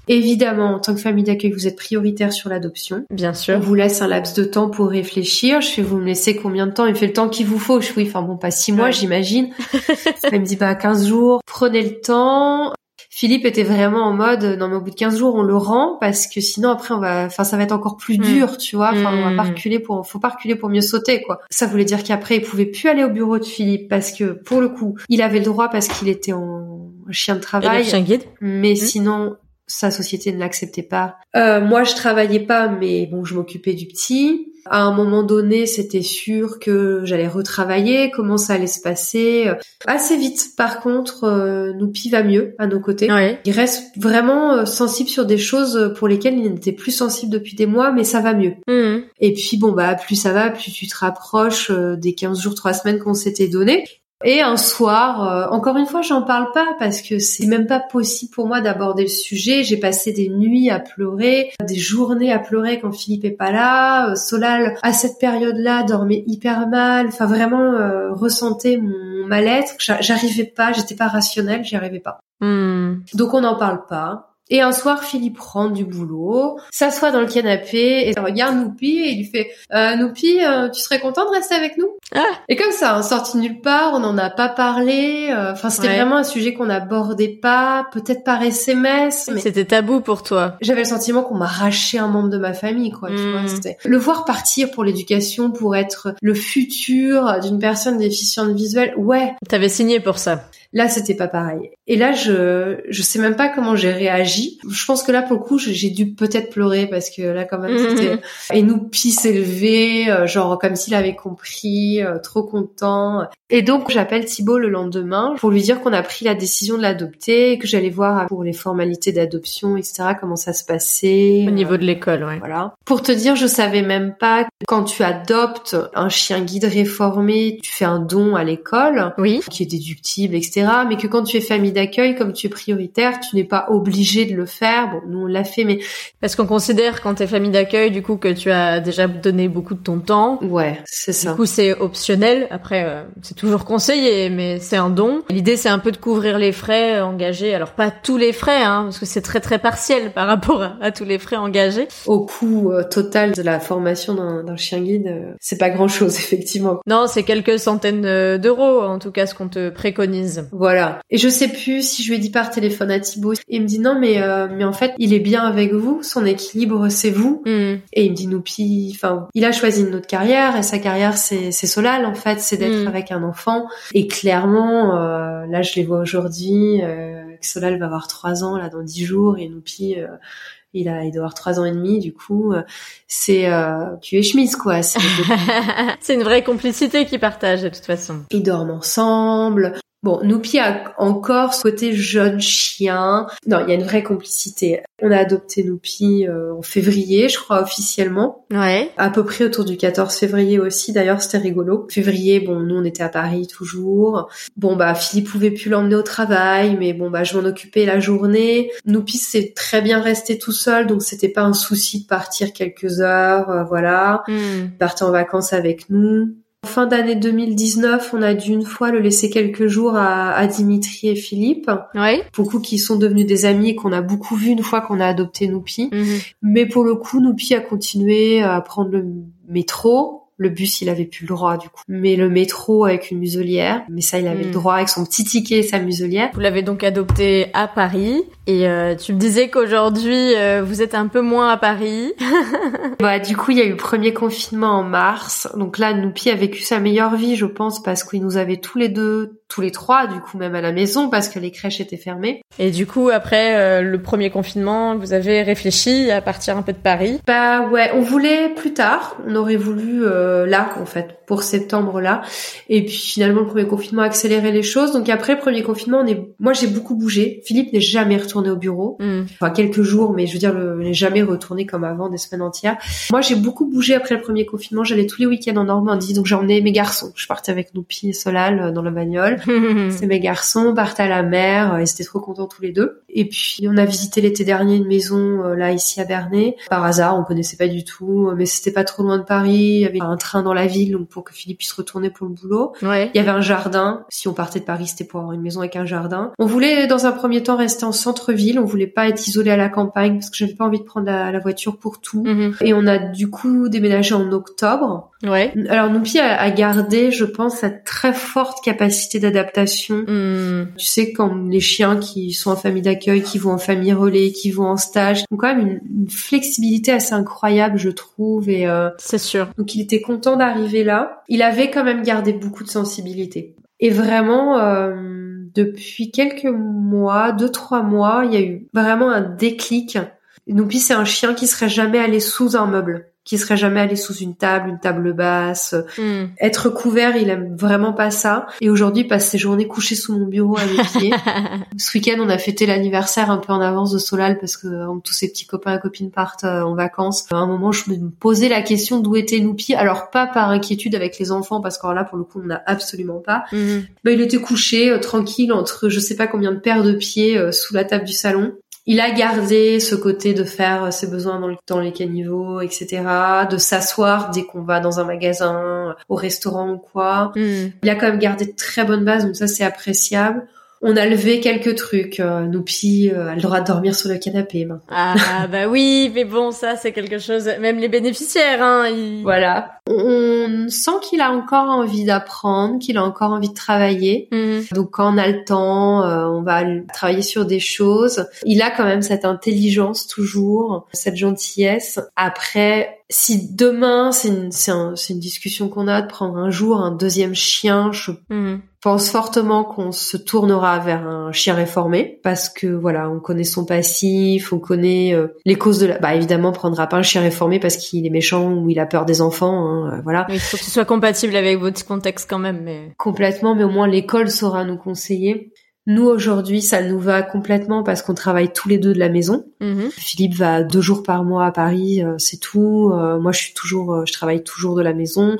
Évidemment, en tant que famille d'accueil, vous êtes prioritaire sur l'adoption. Bien sûr. On vous laisse un laps de temps pour réfléchir. Je fais, vous me laissez combien de temps? Il fait le temps qu'il vous faut. Je oui, enfin bon, pas six mois, j'imagine. Il me dit, bah 15 jours. Prenez le temps. Philippe était vraiment en mode, non mais au bout de 15 jours, on le rend parce que sinon après on va, enfin ça va être encore plus Mm. dur, tu vois. Enfin, on va pas Mm. reculer pour, faut pas reculer pour mieux sauter, quoi. Ça voulait dire qu'après il pouvait plus aller au bureau de Philippe parce que pour le coup, il avait le droit parce qu'il était en chien de travail, chien guide mais Mm. sinon sa société ne l'acceptait pas. Euh, moi, je travaillais pas, mais bon, je m'occupais du petit. À un moment donné, c'était sûr que j'allais retravailler, comment ça allait se passer. Assez vite, par contre, euh, Noupi va mieux à nos côtés. Ouais. Il reste vraiment euh, sensible sur des choses pour lesquelles il n'était plus sensible depuis des mois, mais ça va mieux. Mhm. Et puis bon bah plus ça va, plus tu te rapproches euh, des 15 jours, 3 semaines qu'on s'était donné. Et un soir, euh, encore une fois, j'en parle pas parce que c'est même pas possible pour moi d'aborder le sujet. J'ai passé des nuits à pleurer, des journées à pleurer quand Philippe est pas là. Euh, Solal, à cette période-là, dormait hyper mal. Enfin, vraiment euh, ressentait mon mal-être. J'a- J'arrivais pas, j'étais pas rationnelle, j'y arrivais pas. Mhm. Donc on n'en parle pas. Et un soir, Philippe rentre du boulot, s'assoit dans le canapé et regarde Noupi et il lui fait euh, Noupi, euh, tu serais content de rester avec nous? Ah. Et comme ça, hein, sorti nulle part, on n'en a pas parlé. euh, Enfin, c'était Ouais. vraiment un sujet qu'on n'abordait pas, peut-être par SMS. Mais C'était tabou pour toi. j'avais le sentiment qu'on m'arrachait un membre de ma famille, quoi. Tu vois, c'était le voir partir pour l'éducation, pour être le futur d'une personne déficiente visuelle. Ouais, T'avais signé pour ça. Là, c'était pas pareil. Et là, je je sais même pas comment j'ai réagi. Je pense que là, pour le coup, j'ai dû peut-être pleurer parce que là, quand même, Mhm. c'était et nous s'est levé, euh, genre comme s'il avait compris, euh, trop content. Et donc, j'appelle Thibaut le lendemain pour lui dire qu'on a pris la décision de l'adopter, que j'allais voir pour les formalités d'adoption, etc. Comment ça se passait Au euh, niveau de l'école, ouais. voilà. Pour te dire, je savais même pas que quand tu adoptes un chien guide réformé, tu fais un don à l'école Oui. qui est déductible, etc. Mais que quand tu es famille d'accueil, comme tu es prioritaire, tu n'es pas obligé de le faire. Bon, nous on l'a fait, mais Parce qu'on considère quand t'es famille d'accueil, du coup, que tu as déjà donné beaucoup de ton temps. ouais, c'est Du ça. coup, c'est optionnel. Après, euh, c'est toujours conseillé, mais c'est un don. L'idée, c'est un peu de couvrir les frais engagés. Alors, pas tous les frais, hein, parce que c'est très très partiel par rapport à, à tous les frais engagés. Au coût euh, total de la formation d'un d'un chien guide, euh, c'est pas grand chose effectivement. Non, c'est quelques centaines euh, d'euros, en tout cas, ce qu'on te préconise. Voilà. Et je sais plus si je lui ai dit par téléphone à Thibaut. Il me dit non, mais euh, mais en fait, il est bien avec vous. Son équilibre, c'est vous. Hmm. Et il me dit Noupi, enfin, il a choisi une autre carrière et sa carrière c'est c'est Solal en fait, c'est d'être Mm. avec un enfant. Et clairement, euh, là je les vois aujourd'hui, euh, que Solal va avoir trois ans là dans dix jours et Noupi euh, il a il doit avoir trois ans et demi du coup euh, c'est euh, tu es chemise quoi. C'est une vraie complicité qu'ils partagent, de toute façon. Ils dorment ensemble. Bon, Noupi a encore ce côté jeune chien. Non, il y a une vraie complicité. On a adopté Noupi euh, en février, je crois officiellement. Ouais. à peu près autour du 14 février aussi. D'ailleurs, c'était rigolo. Février, bon, nous on était à Paris toujours. Bon bah Philippe pouvait plus l'emmener au travail, mais bon bah je m'en occupais la journée. Noupi c'est très bien resté tout seul, donc c'était pas un souci de partir quelques heures, euh, voilà. Il partait en vacances avec nous. Fin d'année 2019, on a dû une fois le laisser quelques jours à, à Dimitri et Philippe, Ouais. beaucoup qui sont devenus des amis et qu'on a beaucoup vus une fois qu'on a adopté Noupi. Mhm. Mais pour le coup, Noupi a continué à prendre le métro. Le bus, il avait plus le droit du coup. Mais le métro avec une muselière, mais ça, il avait le droit avec son petit ticket et sa muselière. Vous l'avez donc adopté à Paris et euh, tu me disais qu'aujourd'hui euh, vous êtes un peu moins à Paris. Bah, du coup, il y a eu le premier confinement en mars. Donc là, Noupi a vécu sa meilleure vie, je pense, parce qu'il nous avait tous les deux, tous les trois, du coup, même à la maison, parce que les crèches étaient fermées. Et du coup après euh, le premier confinement, vous avez réfléchi à partir un peu de Paris? Bah ouais, on voulait plus tard. On aurait voulu euh, là, en fait, pour septembre là. Et puis finalement, le premier confinement a accéléré les choses. Donc après le premier confinement, on est, moi j'ai beaucoup bougé. Philippe n'est jamais retourné au bureau. Hmm. Enfin quelques jours, mais je veux dire, le, n'est jamais retourné comme avant des semaines entières. Moi j'ai beaucoup bougé après le premier confinement. J'allais tous les week-ends en Normandie, donc emmené mes garçons. Je partais avec Noupi et Solal euh, dans la bagnole. C'est mes garçons, on partait à la mer, euh, ils étaient trop contents tous les deux. Et puis on a visité l'été dernier une maison euh, là ici à Bernay. Par hasard, on connaissait pas du tout, euh, mais c'était pas trop loin de Paris. Il y avait un train dans la ville, donc pour que Philippe puisse retourner pour le boulot. ouais. Il y avait un jardin. Si on partait de Paris, c'était pour avoir une maison avec un jardin. On voulait dans un premier temps rester en centre-ville. On voulait pas être isolé à la campagne parce que j'avais pas envie de prendre la, la voiture pour tout. Mhm. Et on a du coup déménagé en octobre. Ouais. Alors Noupi a, a gardé, je pense, sa très forte capacité d'adaptation. Hmm. Tu sais, quand les chiens qui sont en famille d'accueil, qui vont en famille relais, qui vont en stage, ont quand même une, une flexibilité assez incroyable, je trouve. Et euh, C'est sûr. donc il était content d'arriver là. Il avait quand même gardé beaucoup de sensibilité. Et vraiment, euh, depuis quelques mois, deux trois mois, il y a eu vraiment un déclic. Noupi, c'est un chien qui serait jamais allé sous un meuble, qui serait jamais allé sous une table, une table basse. Hmm. Être couvert, il aime vraiment pas ça. Et aujourd'hui, il passe ses journées couchées sous mon bureau à mes pieds. Ce week-end, on a fêté l'anniversaire un peu en avance de Solal parce que euh, tous ses petits copains et copines partent euh, en vacances. À un moment, je me posais la question d'où était Noupi. Alors pas par inquiétude avec les enfants parce que là, pour le coup, on n'a absolument pas. Mhm. Bah, il était couché euh, tranquille entre je sais pas combien de paires de pieds sous la table du salon. Il a gardé ce côté de faire ses besoins dans, le- dans les caniveaux, etc., de s'asseoir dès qu'on va dans un magasin, au restaurant ou quoi. Hmm. Il a quand même gardé de très bonnes bases, donc ça c'est appréciable. On a levé quelques trucs. Euh, Noupi euh, a le droit de dormir sur le canapé maintenant. Ah bah oui, mais bon, ça c'est quelque chose. Même les bénéficiaires, hein. ils- Voilà. On sent qu'il a encore envie d'apprendre, qu'il a encore envie de travailler. Mhm. Donc quand on a le temps, euh, on va travailler sur des choses. Il a quand même cette intelligence toujours, cette gentillesse. Après, si demain, c'est une, un- une discussion qu'on a de prendre un jour un deuxième chien, je Mhm. pense fortement qu'on se tournera vers un chien réformé parce que voilà, on connaît son passif, on connaît euh, les causes de la. Bah évidemment, on prendra pas un chien réformé parce qu'il est méchant ou il a peur des enfants, hein, euh, voilà. Il faut que ce soit compatible avec votre contexte quand même, mais. Complètement, mais au moins l'école saura nous conseiller. Nous aujourd'hui, ça nous va complètement parce qu'on travaille tous les deux de la maison. Mhm. Philippe va deux jours par mois à Paris, euh, c'est tout. Euh, moi, je suis toujours, je travaille toujours de la maison,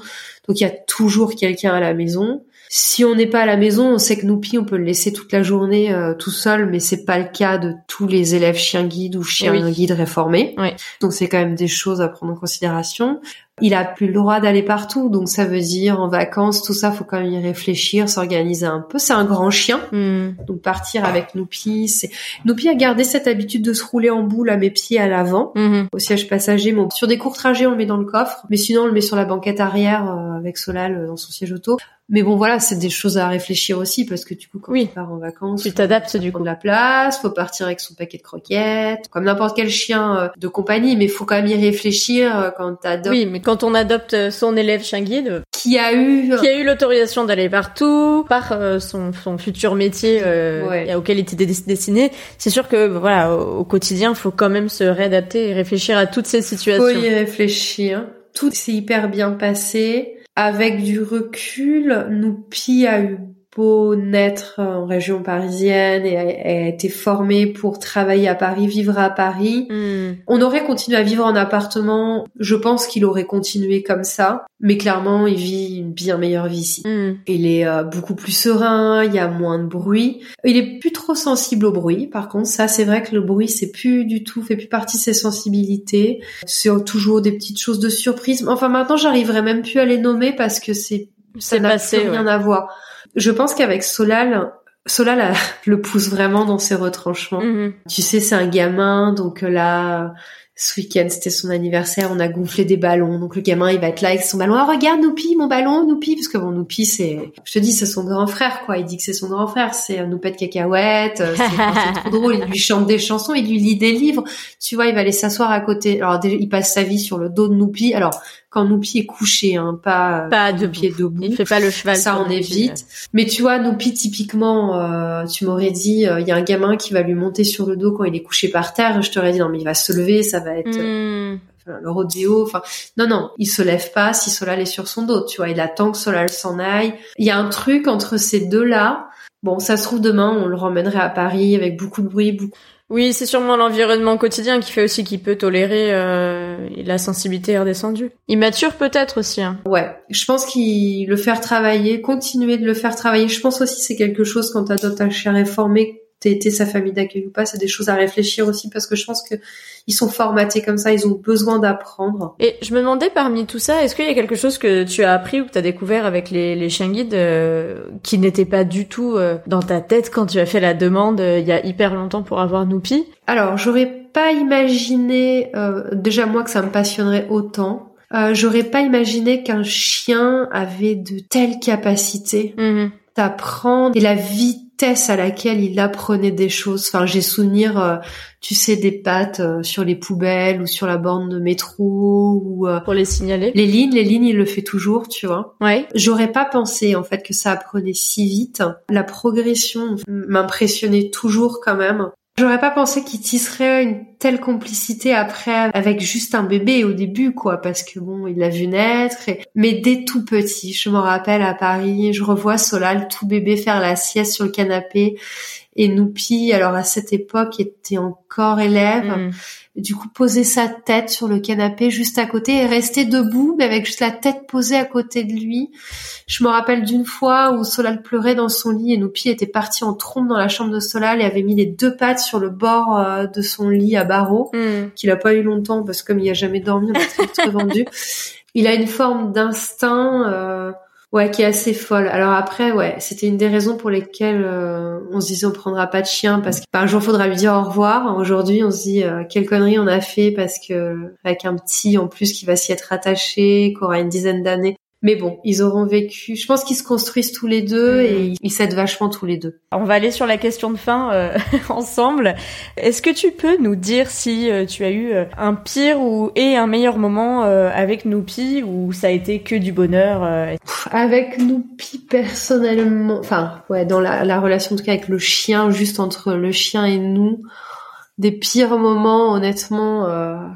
donc il y a toujours quelqu'un à la maison. Si on n'est pas à la maison, on sait que Noupi, on peut le laisser toute la journée euh, tout seul, mais c'est pas le cas de tous les élèves chiens guides ou chiens Oui. guides réformés. Oui. Donc c'est quand même des choses à prendre en considération. Il a plus le droit d'aller partout, donc ça veut dire en vacances, tout ça, faut quand même y réfléchir, s'organiser un peu. C'est un grand chien, Mhm. donc partir avec Noupi, c'est Noupi a gardé cette habitude de se rouler en boule à mes pieds à l'avant Mhm. au siège passager. Bon, sur des courts trajets, on le met dans le coffre, mais sinon on le met sur la banquette arrière euh, avec Solal euh, dans son siège auto. Mais bon, voilà, c'est des choses à réfléchir aussi parce que du coup, quand Oui. tu pars en vacances, Tu t'adaptes du coup. de la place, faut partir avec son paquet de croquettes, comme n'importe quel chien euh, de compagnie, mais faut quand même y réfléchir quand t'adoptes. Oui, mais quand on adopte euh, son élève chien guide, Qui a eu qui a eu l'autorisation d'aller partout par euh, son, son futur métier euh, Ouais. auquel il était destiné, c'est sûr que voilà, au, au quotidien, il faut quand même se réadapter et réfléchir à toutes ces situations. Faut y réfléchir. Tout s'est hyper bien passé. Avec du recul, Noupi a eu beau naître en région parisienne et a, a été formé pour travailler à Paris, vivre à Paris. Hmm. On aurait continué à vivre en appartement. Je pense qu'il aurait continué comme ça. Mais clairement, il vit une bien meilleure vie ici. Hmm. Il est euh, beaucoup plus serein, il y a moins de bruit. Il est plus trop sensible au bruit. Par contre, ça, c'est vrai que le bruit, c'est plus du tout, fait plus partie de ses sensibilités. C'est toujours des petites choses de surprise. Enfin, maintenant, j'arriverai même plus à les nommer parce que c'est, ça n'a plus rien à voir. Je pense qu'avec Solal, Solal a- le pousse vraiment dans ses retranchements. Mhm. Tu sais, c'est un gamin, donc euh, là, ce week-end, c'était son anniversaire, on a gonflé des ballons. Donc le gamin, il va être là avec son ballon. Ah, regarde, Noupi, mon ballon, Noupi. Parce que bon, Noupi, c'est, je te dis, c'est son grand frère, quoi. Il dit que c'est son grand frère. C'est un Noupet de cacahuètes. euh, C'est trop drôle. Il lui chante des chansons, il lui lit des livres. Tu vois, il va aller s'asseoir à côté. Alors, il passe sa vie sur le dos de Noupi. Alors, quand Noupi est couché, hein, pas, Pas le debout. pied debout. Il fait pas le cheval. Ça, on évite. Mais tu vois, Noupi, typiquement, euh, tu m'aurais dit, euh, il y a un gamin qui va lui monter sur le dos quand il est couché par terre. Je t'aurais dit, non, mais il va se lever, ça va être euh, Hmm. le rodéo. Enfin, non, non, il se lève pas si Solal est sur son dos. Tu vois, il attend que Solal s'en aille. Il y a un truc entre ces deux-là. Bon, ça se trouve demain, on le ramènerait à Paris avec beaucoup de bruit, beaucoup. Oui, c'est sûrement l'environnement quotidien qui fait aussi qu'il peut tolérer euh, la sensibilité redescendue. Immature peut-être aussi. Hein. Ouais, je pense qu'il le faire travailler, continuer de le faire travailler. Je pense aussi c'est quelque chose quand t'adoptes un chien réformé, été sa famille d'accueil ou pas, c'est des choses à réfléchir aussi parce que je pense que ils sont formatés comme ça, ils ont besoin d'apprendre. Et je me demandais parmi tout ça, est-ce qu'il y a quelque chose que tu as appris ou que tu as découvert avec les, les chiens guides euh, qui n'était pas du tout euh, dans ta tête quand tu as fait la demande euh, il y a hyper longtemps pour avoir Noupi? Alors, j'aurais pas imaginé déjà moi que ça me passionnerait autant. j'aurais pas imaginé qu'un chien avait de telles capacités mmh d'apprendre et la à laquelle il apprenait des choses. Enfin, j'ai souvenir, euh, tu sais, des pattes euh, sur les poubelles ou sur la borne de métro ou euh, pour les signaler. Les lignes, les lignes, il le fait toujours, tu vois. Ouais. J'aurais pas pensé en fait que ça apprenait si vite. La progression m'impressionnait toujours quand même. J'aurais pas pensé qu'il tisserait une telle complicité après avec juste un bébé au début, quoi, parce que bon, il l'a vu naître. Mais dès tout petit, je me rappelle à Paris, je revois Solal tout bébé faire la sieste sur le canapé et Noupi, alors à cette époque, était encore élève. Mm. Du coup, poser sa tête sur le canapé juste à côté et rester debout, mais avec juste la tête posée à côté de lui. Je me rappelle d'une fois où Solal pleurait dans son lit et Noupi était parti en trompe dans la chambre de Solal et avait mis les deux pattes sur le bord euh, de son lit à barreaux, mm. qu'il a pas eu longtemps parce que comme il a jamais dormi, on a très vendu. Il a une forme d'instinct. Euh, Ouais, qui est assez folle. Alors après, ouais, c'était une des raisons pour lesquelles euh, on se disait on prendra pas de chien parce qu'un jour faudra lui dire au revoir. Aujourd'hui, on se dit euh, quelle connerie on a fait parce que avec un petit en plus qui va s'y être attaché, qui aura une dizaine d'années, mais bon, ils auront vécu. Je pense qu'ils se construisent tous les deux mm. et ils s'aident vachement tous les deux. On va aller sur la question de fin euh, ensemble. Est-ce que tu peux nous dire si euh, tu as eu euh, un pire ou et un meilleur moment avec Noupi ou ça a été que du bonheur Avec Noupi personnellement, enfin ouais, dans la, la relation en tout cas avec le chien, juste entre le chien et nous des pires moments, honnêtement,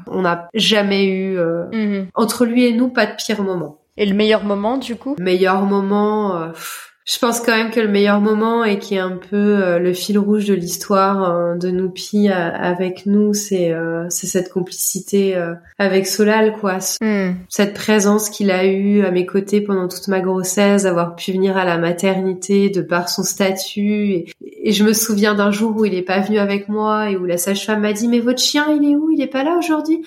on n'a jamais eu mm-hmm. entre lui et nous pas de pires moments. Et le meilleur moment, du coup? Meilleur moment, euh, je pense quand même que le meilleur moment et qui est un peu euh, le fil rouge de l'histoire euh, de Noupi avec nous, c'est c'est cette complicité avec Solal, quoi. Hmm. Cette présence qu'il a eue à mes côtés pendant toute ma grossesse, avoir pu venir à la maternité de par son statut. Et, et je me souviens d'un jour où il est pas venu avec moi et où la sage-femme m'a dit mais votre chien il est où? Il est pas là aujourd'hui.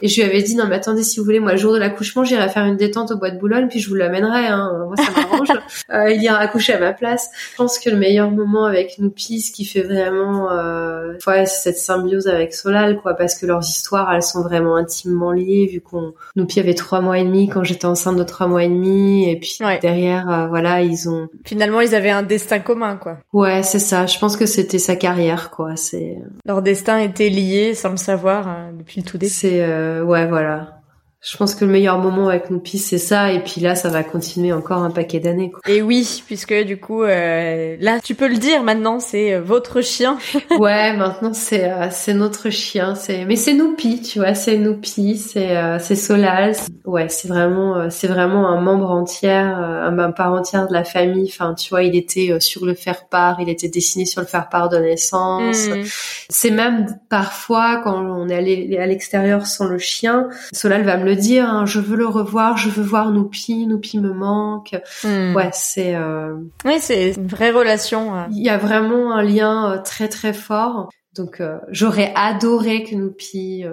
Et je lui avais dit non mais attendez si vous voulez moi le jour de l'accouchement j'irai faire une détente au bois de Boulogne puis je vous l'amènerai. Hein. Moi ça m'arrange. euh, il accoucher à ma place. Je pense que le meilleur moment avec Noupi, ce qui fait vraiment euh, ouais, c'est cette symbiose avec Solal quoi parce que leurs histoires elles sont vraiment intimement liées vu qu'on Noupi avait trois mois et demi quand j'étais enceinte de trois mois et demi et puis derrière euh, voilà ils ont finalement ils avaient un destin commun quoi. Ouais c'est ça je pense que c'était sa carrière, quoi. C'est leur destin était lié sans le savoir euh, depuis le tout début. C'est euh, ouais, voilà. Je pense que le meilleur moment avec Noupi, c'est ça. Et puis là, ça va continuer encore un paquet d'années. Et oui, puisque du coup, euh, là, tu peux le dire maintenant, c'est euh, votre chien. ouais, maintenant c'est euh, c'est notre chien. C'est mais c'est Noupi, tu vois, c'est Noupi, c'est c'est Solal. Ouais, c'est vraiment c'est vraiment un membre entier, un, part entière de la famille. Enfin, tu vois, il était sur le faire part, il était dessiné sur le faire part de naissance. Mm. C'est même parfois quand on est allé à l'extérieur sans le chien, Solal va me le dire, hein, je veux le revoir, je veux voir Noupi, Noupi me manque. Hmm. Ouais, c'est. Euh... Oui, c'est une vraie relation. Euh. Il y a vraiment un lien euh, très très fort. Donc euh, j'aurais adoré que Noupi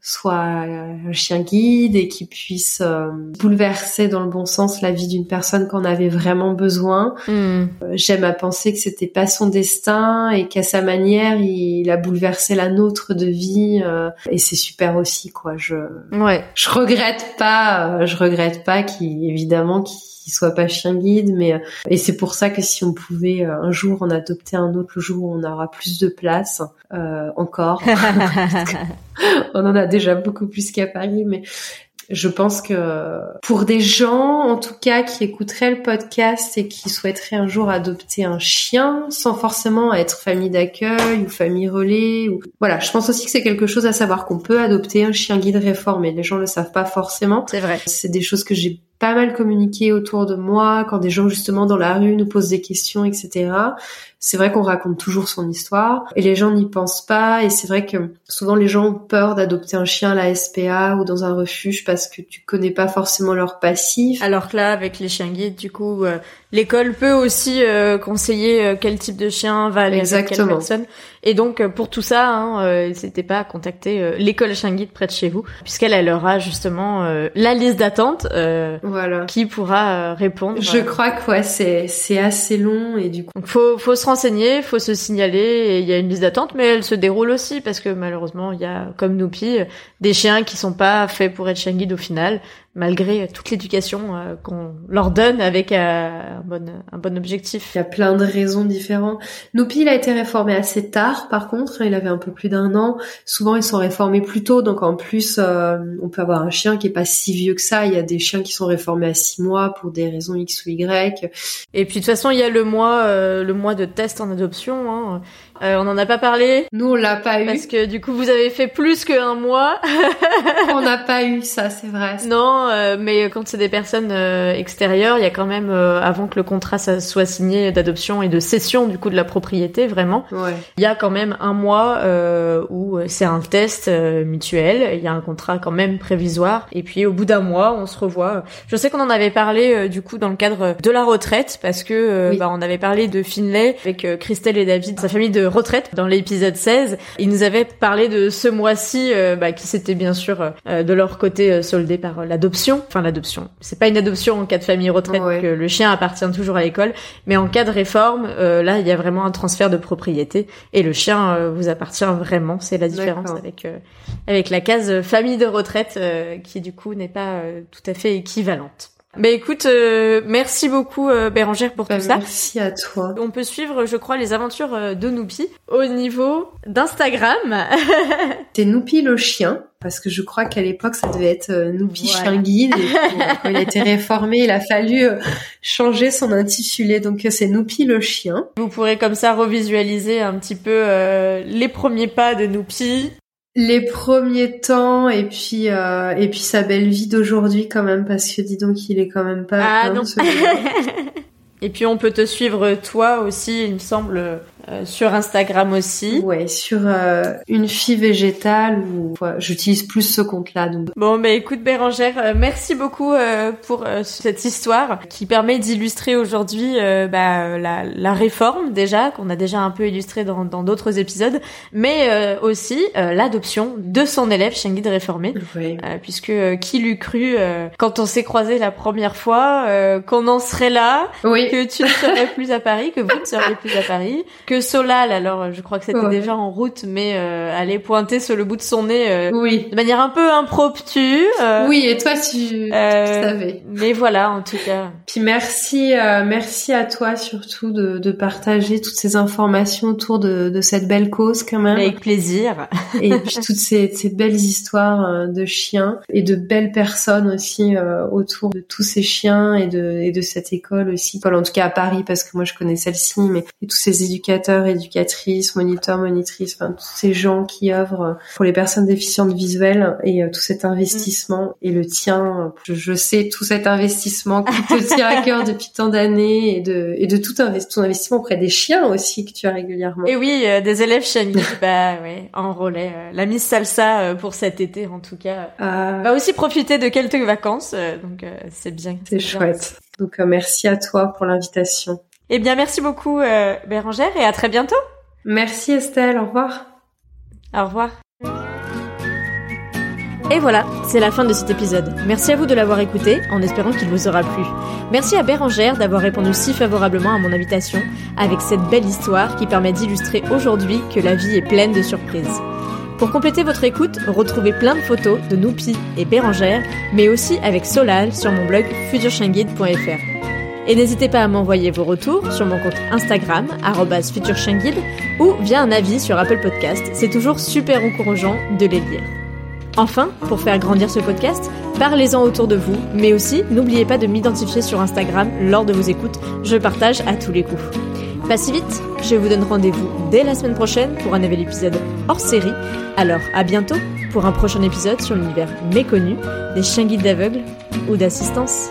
soit un chien guide et qui puisse euh, bouleverser dans le bon sens la vie d'une personne qu'on avait vraiment besoin. Hmm. Euh, j'aime à penser que c'était pas son destin et qu'à sa manière il a bouleversé la nôtre de vie euh, et c'est super aussi quoi. Je ouais. je regrette pas, je regrette pas qu'il évidemment qu'il qu'il soit pas chien guide, mais euh, et c'est pour ça que si on pouvait euh, un jour en adopter un autre, le jour où on aura plus de place euh, encore, on en a déjà beaucoup plus qu'à Paris, mais je pense que pour des gens, en tout cas, qui écouteraient le podcast et qui souhaiteraient un jour adopter un chien, sans forcément être famille d'accueil ou famille relais, ou voilà, je pense aussi que c'est quelque chose à savoir qu'on peut adopter un chien guide réformé. Les gens le savent pas forcément. C'est vrai. C'est des choses que j'ai pas mal communiqué autour de moi, quand des gens justement dans la rue nous posent des questions, etc. C'est vrai qu'on raconte toujours son histoire et les gens n'y pensent pas et c'est vrai que souvent les gens ont peur d'adopter un chien à la SPA ou dans un refuge parce que tu connais pas forcément leur passif. Alors que là, avec les chiens guides, du coup, euh, l'école peut aussi euh, conseiller euh, quel type de chien va aller avec quelle personne. Et donc pour tout ça, hein, n'hésitez pas à contacter l'école chien guide près de chez vous, puisqu'elle elle aura justement la liste d'attente voilà. qui pourra répondre. Je crois que ouais, c'est c'est assez long et du coup. Donc faut faut se renseigner, faut se signaler et il y a une liste d'attente, mais elle se déroule aussi parce que malheureusement il y a comme Noupi des chiens qui sont pas faits pour être chien guide au final malgré toute l'éducation euh, qu'on leur donne avec euh, un, bon, un bon objectif. Il y a plein de raisons différentes. Noupi, il a été réformé assez tard, par contre, il avait un peu plus d'un an. Souvent, ils sont réformés plus tôt, donc en plus, euh, on peut avoir un chien qui est pas si vieux que ça. Il y a des chiens qui sont réformés à six mois pour des raisons X ou Y. Et puis de toute façon, il y a le mois, le mois de test en adoption. Hein. Euh, on n'en a pas parlé. Nous, on l'a pas eu. Parce que du coup, vous avez fait plus qu'un mois. on n'a pas eu ça, c'est vrai. Non, euh, mais quand c'est des personnes euh, extérieures, il y a quand même, avant que le contrat soit signé d'adoption et de cession du coup de la propriété, vraiment, il y a quand même un mois où c'est un test mutuel. Il y a un contrat quand même prévisoire. Et puis au bout d'un mois, on se revoit. Je sais qu'on en avait parlé du coup dans le cadre de la retraite parce que bah, on avait parlé de Finlay avec Christelle et David, sa famille de retraite dans l'épisode 16. Ils nous avaient parlé de ce mois-ci euh, bah, qui s'était bien sûr euh, de leur côté euh, soldé par l'adoption. Enfin l'adoption. C'est pas une adoption en cas de famille retraite que le chien appartient toujours à l'école, mais en cas de réforme, là il y a vraiment un transfert de propriété et le chien vous appartient vraiment. C'est la différence avec avec la case famille de retraite qui du coup n'est pas tout à fait équivalente. Bah écoute, euh, merci beaucoup euh, Bérangère pour bah, tout ça. Merci à toi. On peut suivre, je crois, les aventures euh, de Noupi au niveau d'Instagram. C'est Noupi le chien, parce que je crois qu'à l'époque ça devait être Noupi chien guide. Et quand il a été réformé, il a fallu changer son intitulé, donc c'est Noupi le chien. Vous pourrez comme ça revisualiser un petit peu les premiers pas de Noupi les premiers temps et puis euh, et puis sa belle vie d'aujourd'hui quand même parce que dis donc il est quand même pas ah non. et puis on peut te suivre toi aussi il me semble euh, sur Instagram aussi. Ouais, sur euh, une fille végétale ou j'utilise plus ce compte-là. Donc. Bon, bah écoute Bérangère, euh, merci beaucoup pour cette histoire qui permet d'illustrer aujourd'hui bah, la, la, réforme déjà qu'on a déjà un peu illustré dans d'autres épisodes, mais aussi l'adoption de son élève Guide réformé, puisque qui l'eût cru quand on s'est croisé la première fois qu'on en serait là, oui. que tu ne serais plus à Paris, que vous ne seriez plus à Paris, que Solal, alors je crois que c'était déjà en route, mais euh, allait pointer sur le bout de son nez euh, oui. de manière un peu impromptue. Euh, oui, et toi tu, euh, savais. Mais voilà, en tout cas. Puis merci, merci à toi surtout de, de, partager toutes ces informations autour de, de, cette belle cause quand même. Avec plaisir. et puis toutes ces, ces belles histoires de chiens et de belles personnes aussi autour de tous ces chiens et de, et de cette école aussi. en tout cas à Paris parce que moi je connais celle-ci, mais et tous ces éducateurs éducatrices, moniteurs, monitrices, enfin tous ces gens qui œuvrent pour les personnes déficientes visuelles et euh, tout cet investissement et le tien, je, sais tout cet investissement qui te tient à cœur depuis tant d'années et de et de tout ton investissement auprès des chiens aussi que tu as régulièrement. Et oui, euh, des élèves chiens bah ouais, en relais. Euh, la Miss Salsa pour cet été en tout cas va aussi profiter de quelques vacances, donc c'est bien. C'est chouette. Donc merci à toi pour l'invitation. Eh bien, merci beaucoup euh, Bérangère et à très bientôt. Merci Estelle, au revoir. Au revoir. Et voilà, c'est la fin de cet épisode. Merci à vous de l'avoir écouté, en espérant qu'il vous aura plu. Merci à Bérangère d'avoir répondu si favorablement à mon invitation, avec cette belle histoire qui permet d'illustrer aujourd'hui que la vie est pleine de surprises. Pour compléter votre écoute, retrouvez plein de photos de Noupi et Bérangère, mais aussi avec Solal sur mon blog futureshinguide.fr. Et n'hésitez pas à m'envoyer vos retours sur mon compte Instagram, futureshangid, ou via un avis sur Apple Podcast. C'est toujours super encourageant de les lire. Enfin, pour faire grandir ce podcast, parlez-en autour de vous, mais aussi n'oubliez pas de m'identifier sur Instagram lors de vos écoutes, je partage à tous les coups. Pas si vite, je vous donne rendez-vous dès la semaine prochaine pour un nouvel épisode hors série. Alors à bientôt pour un prochain épisode sur l'univers méconnu des chiens guides d'aveugles ou d'assistance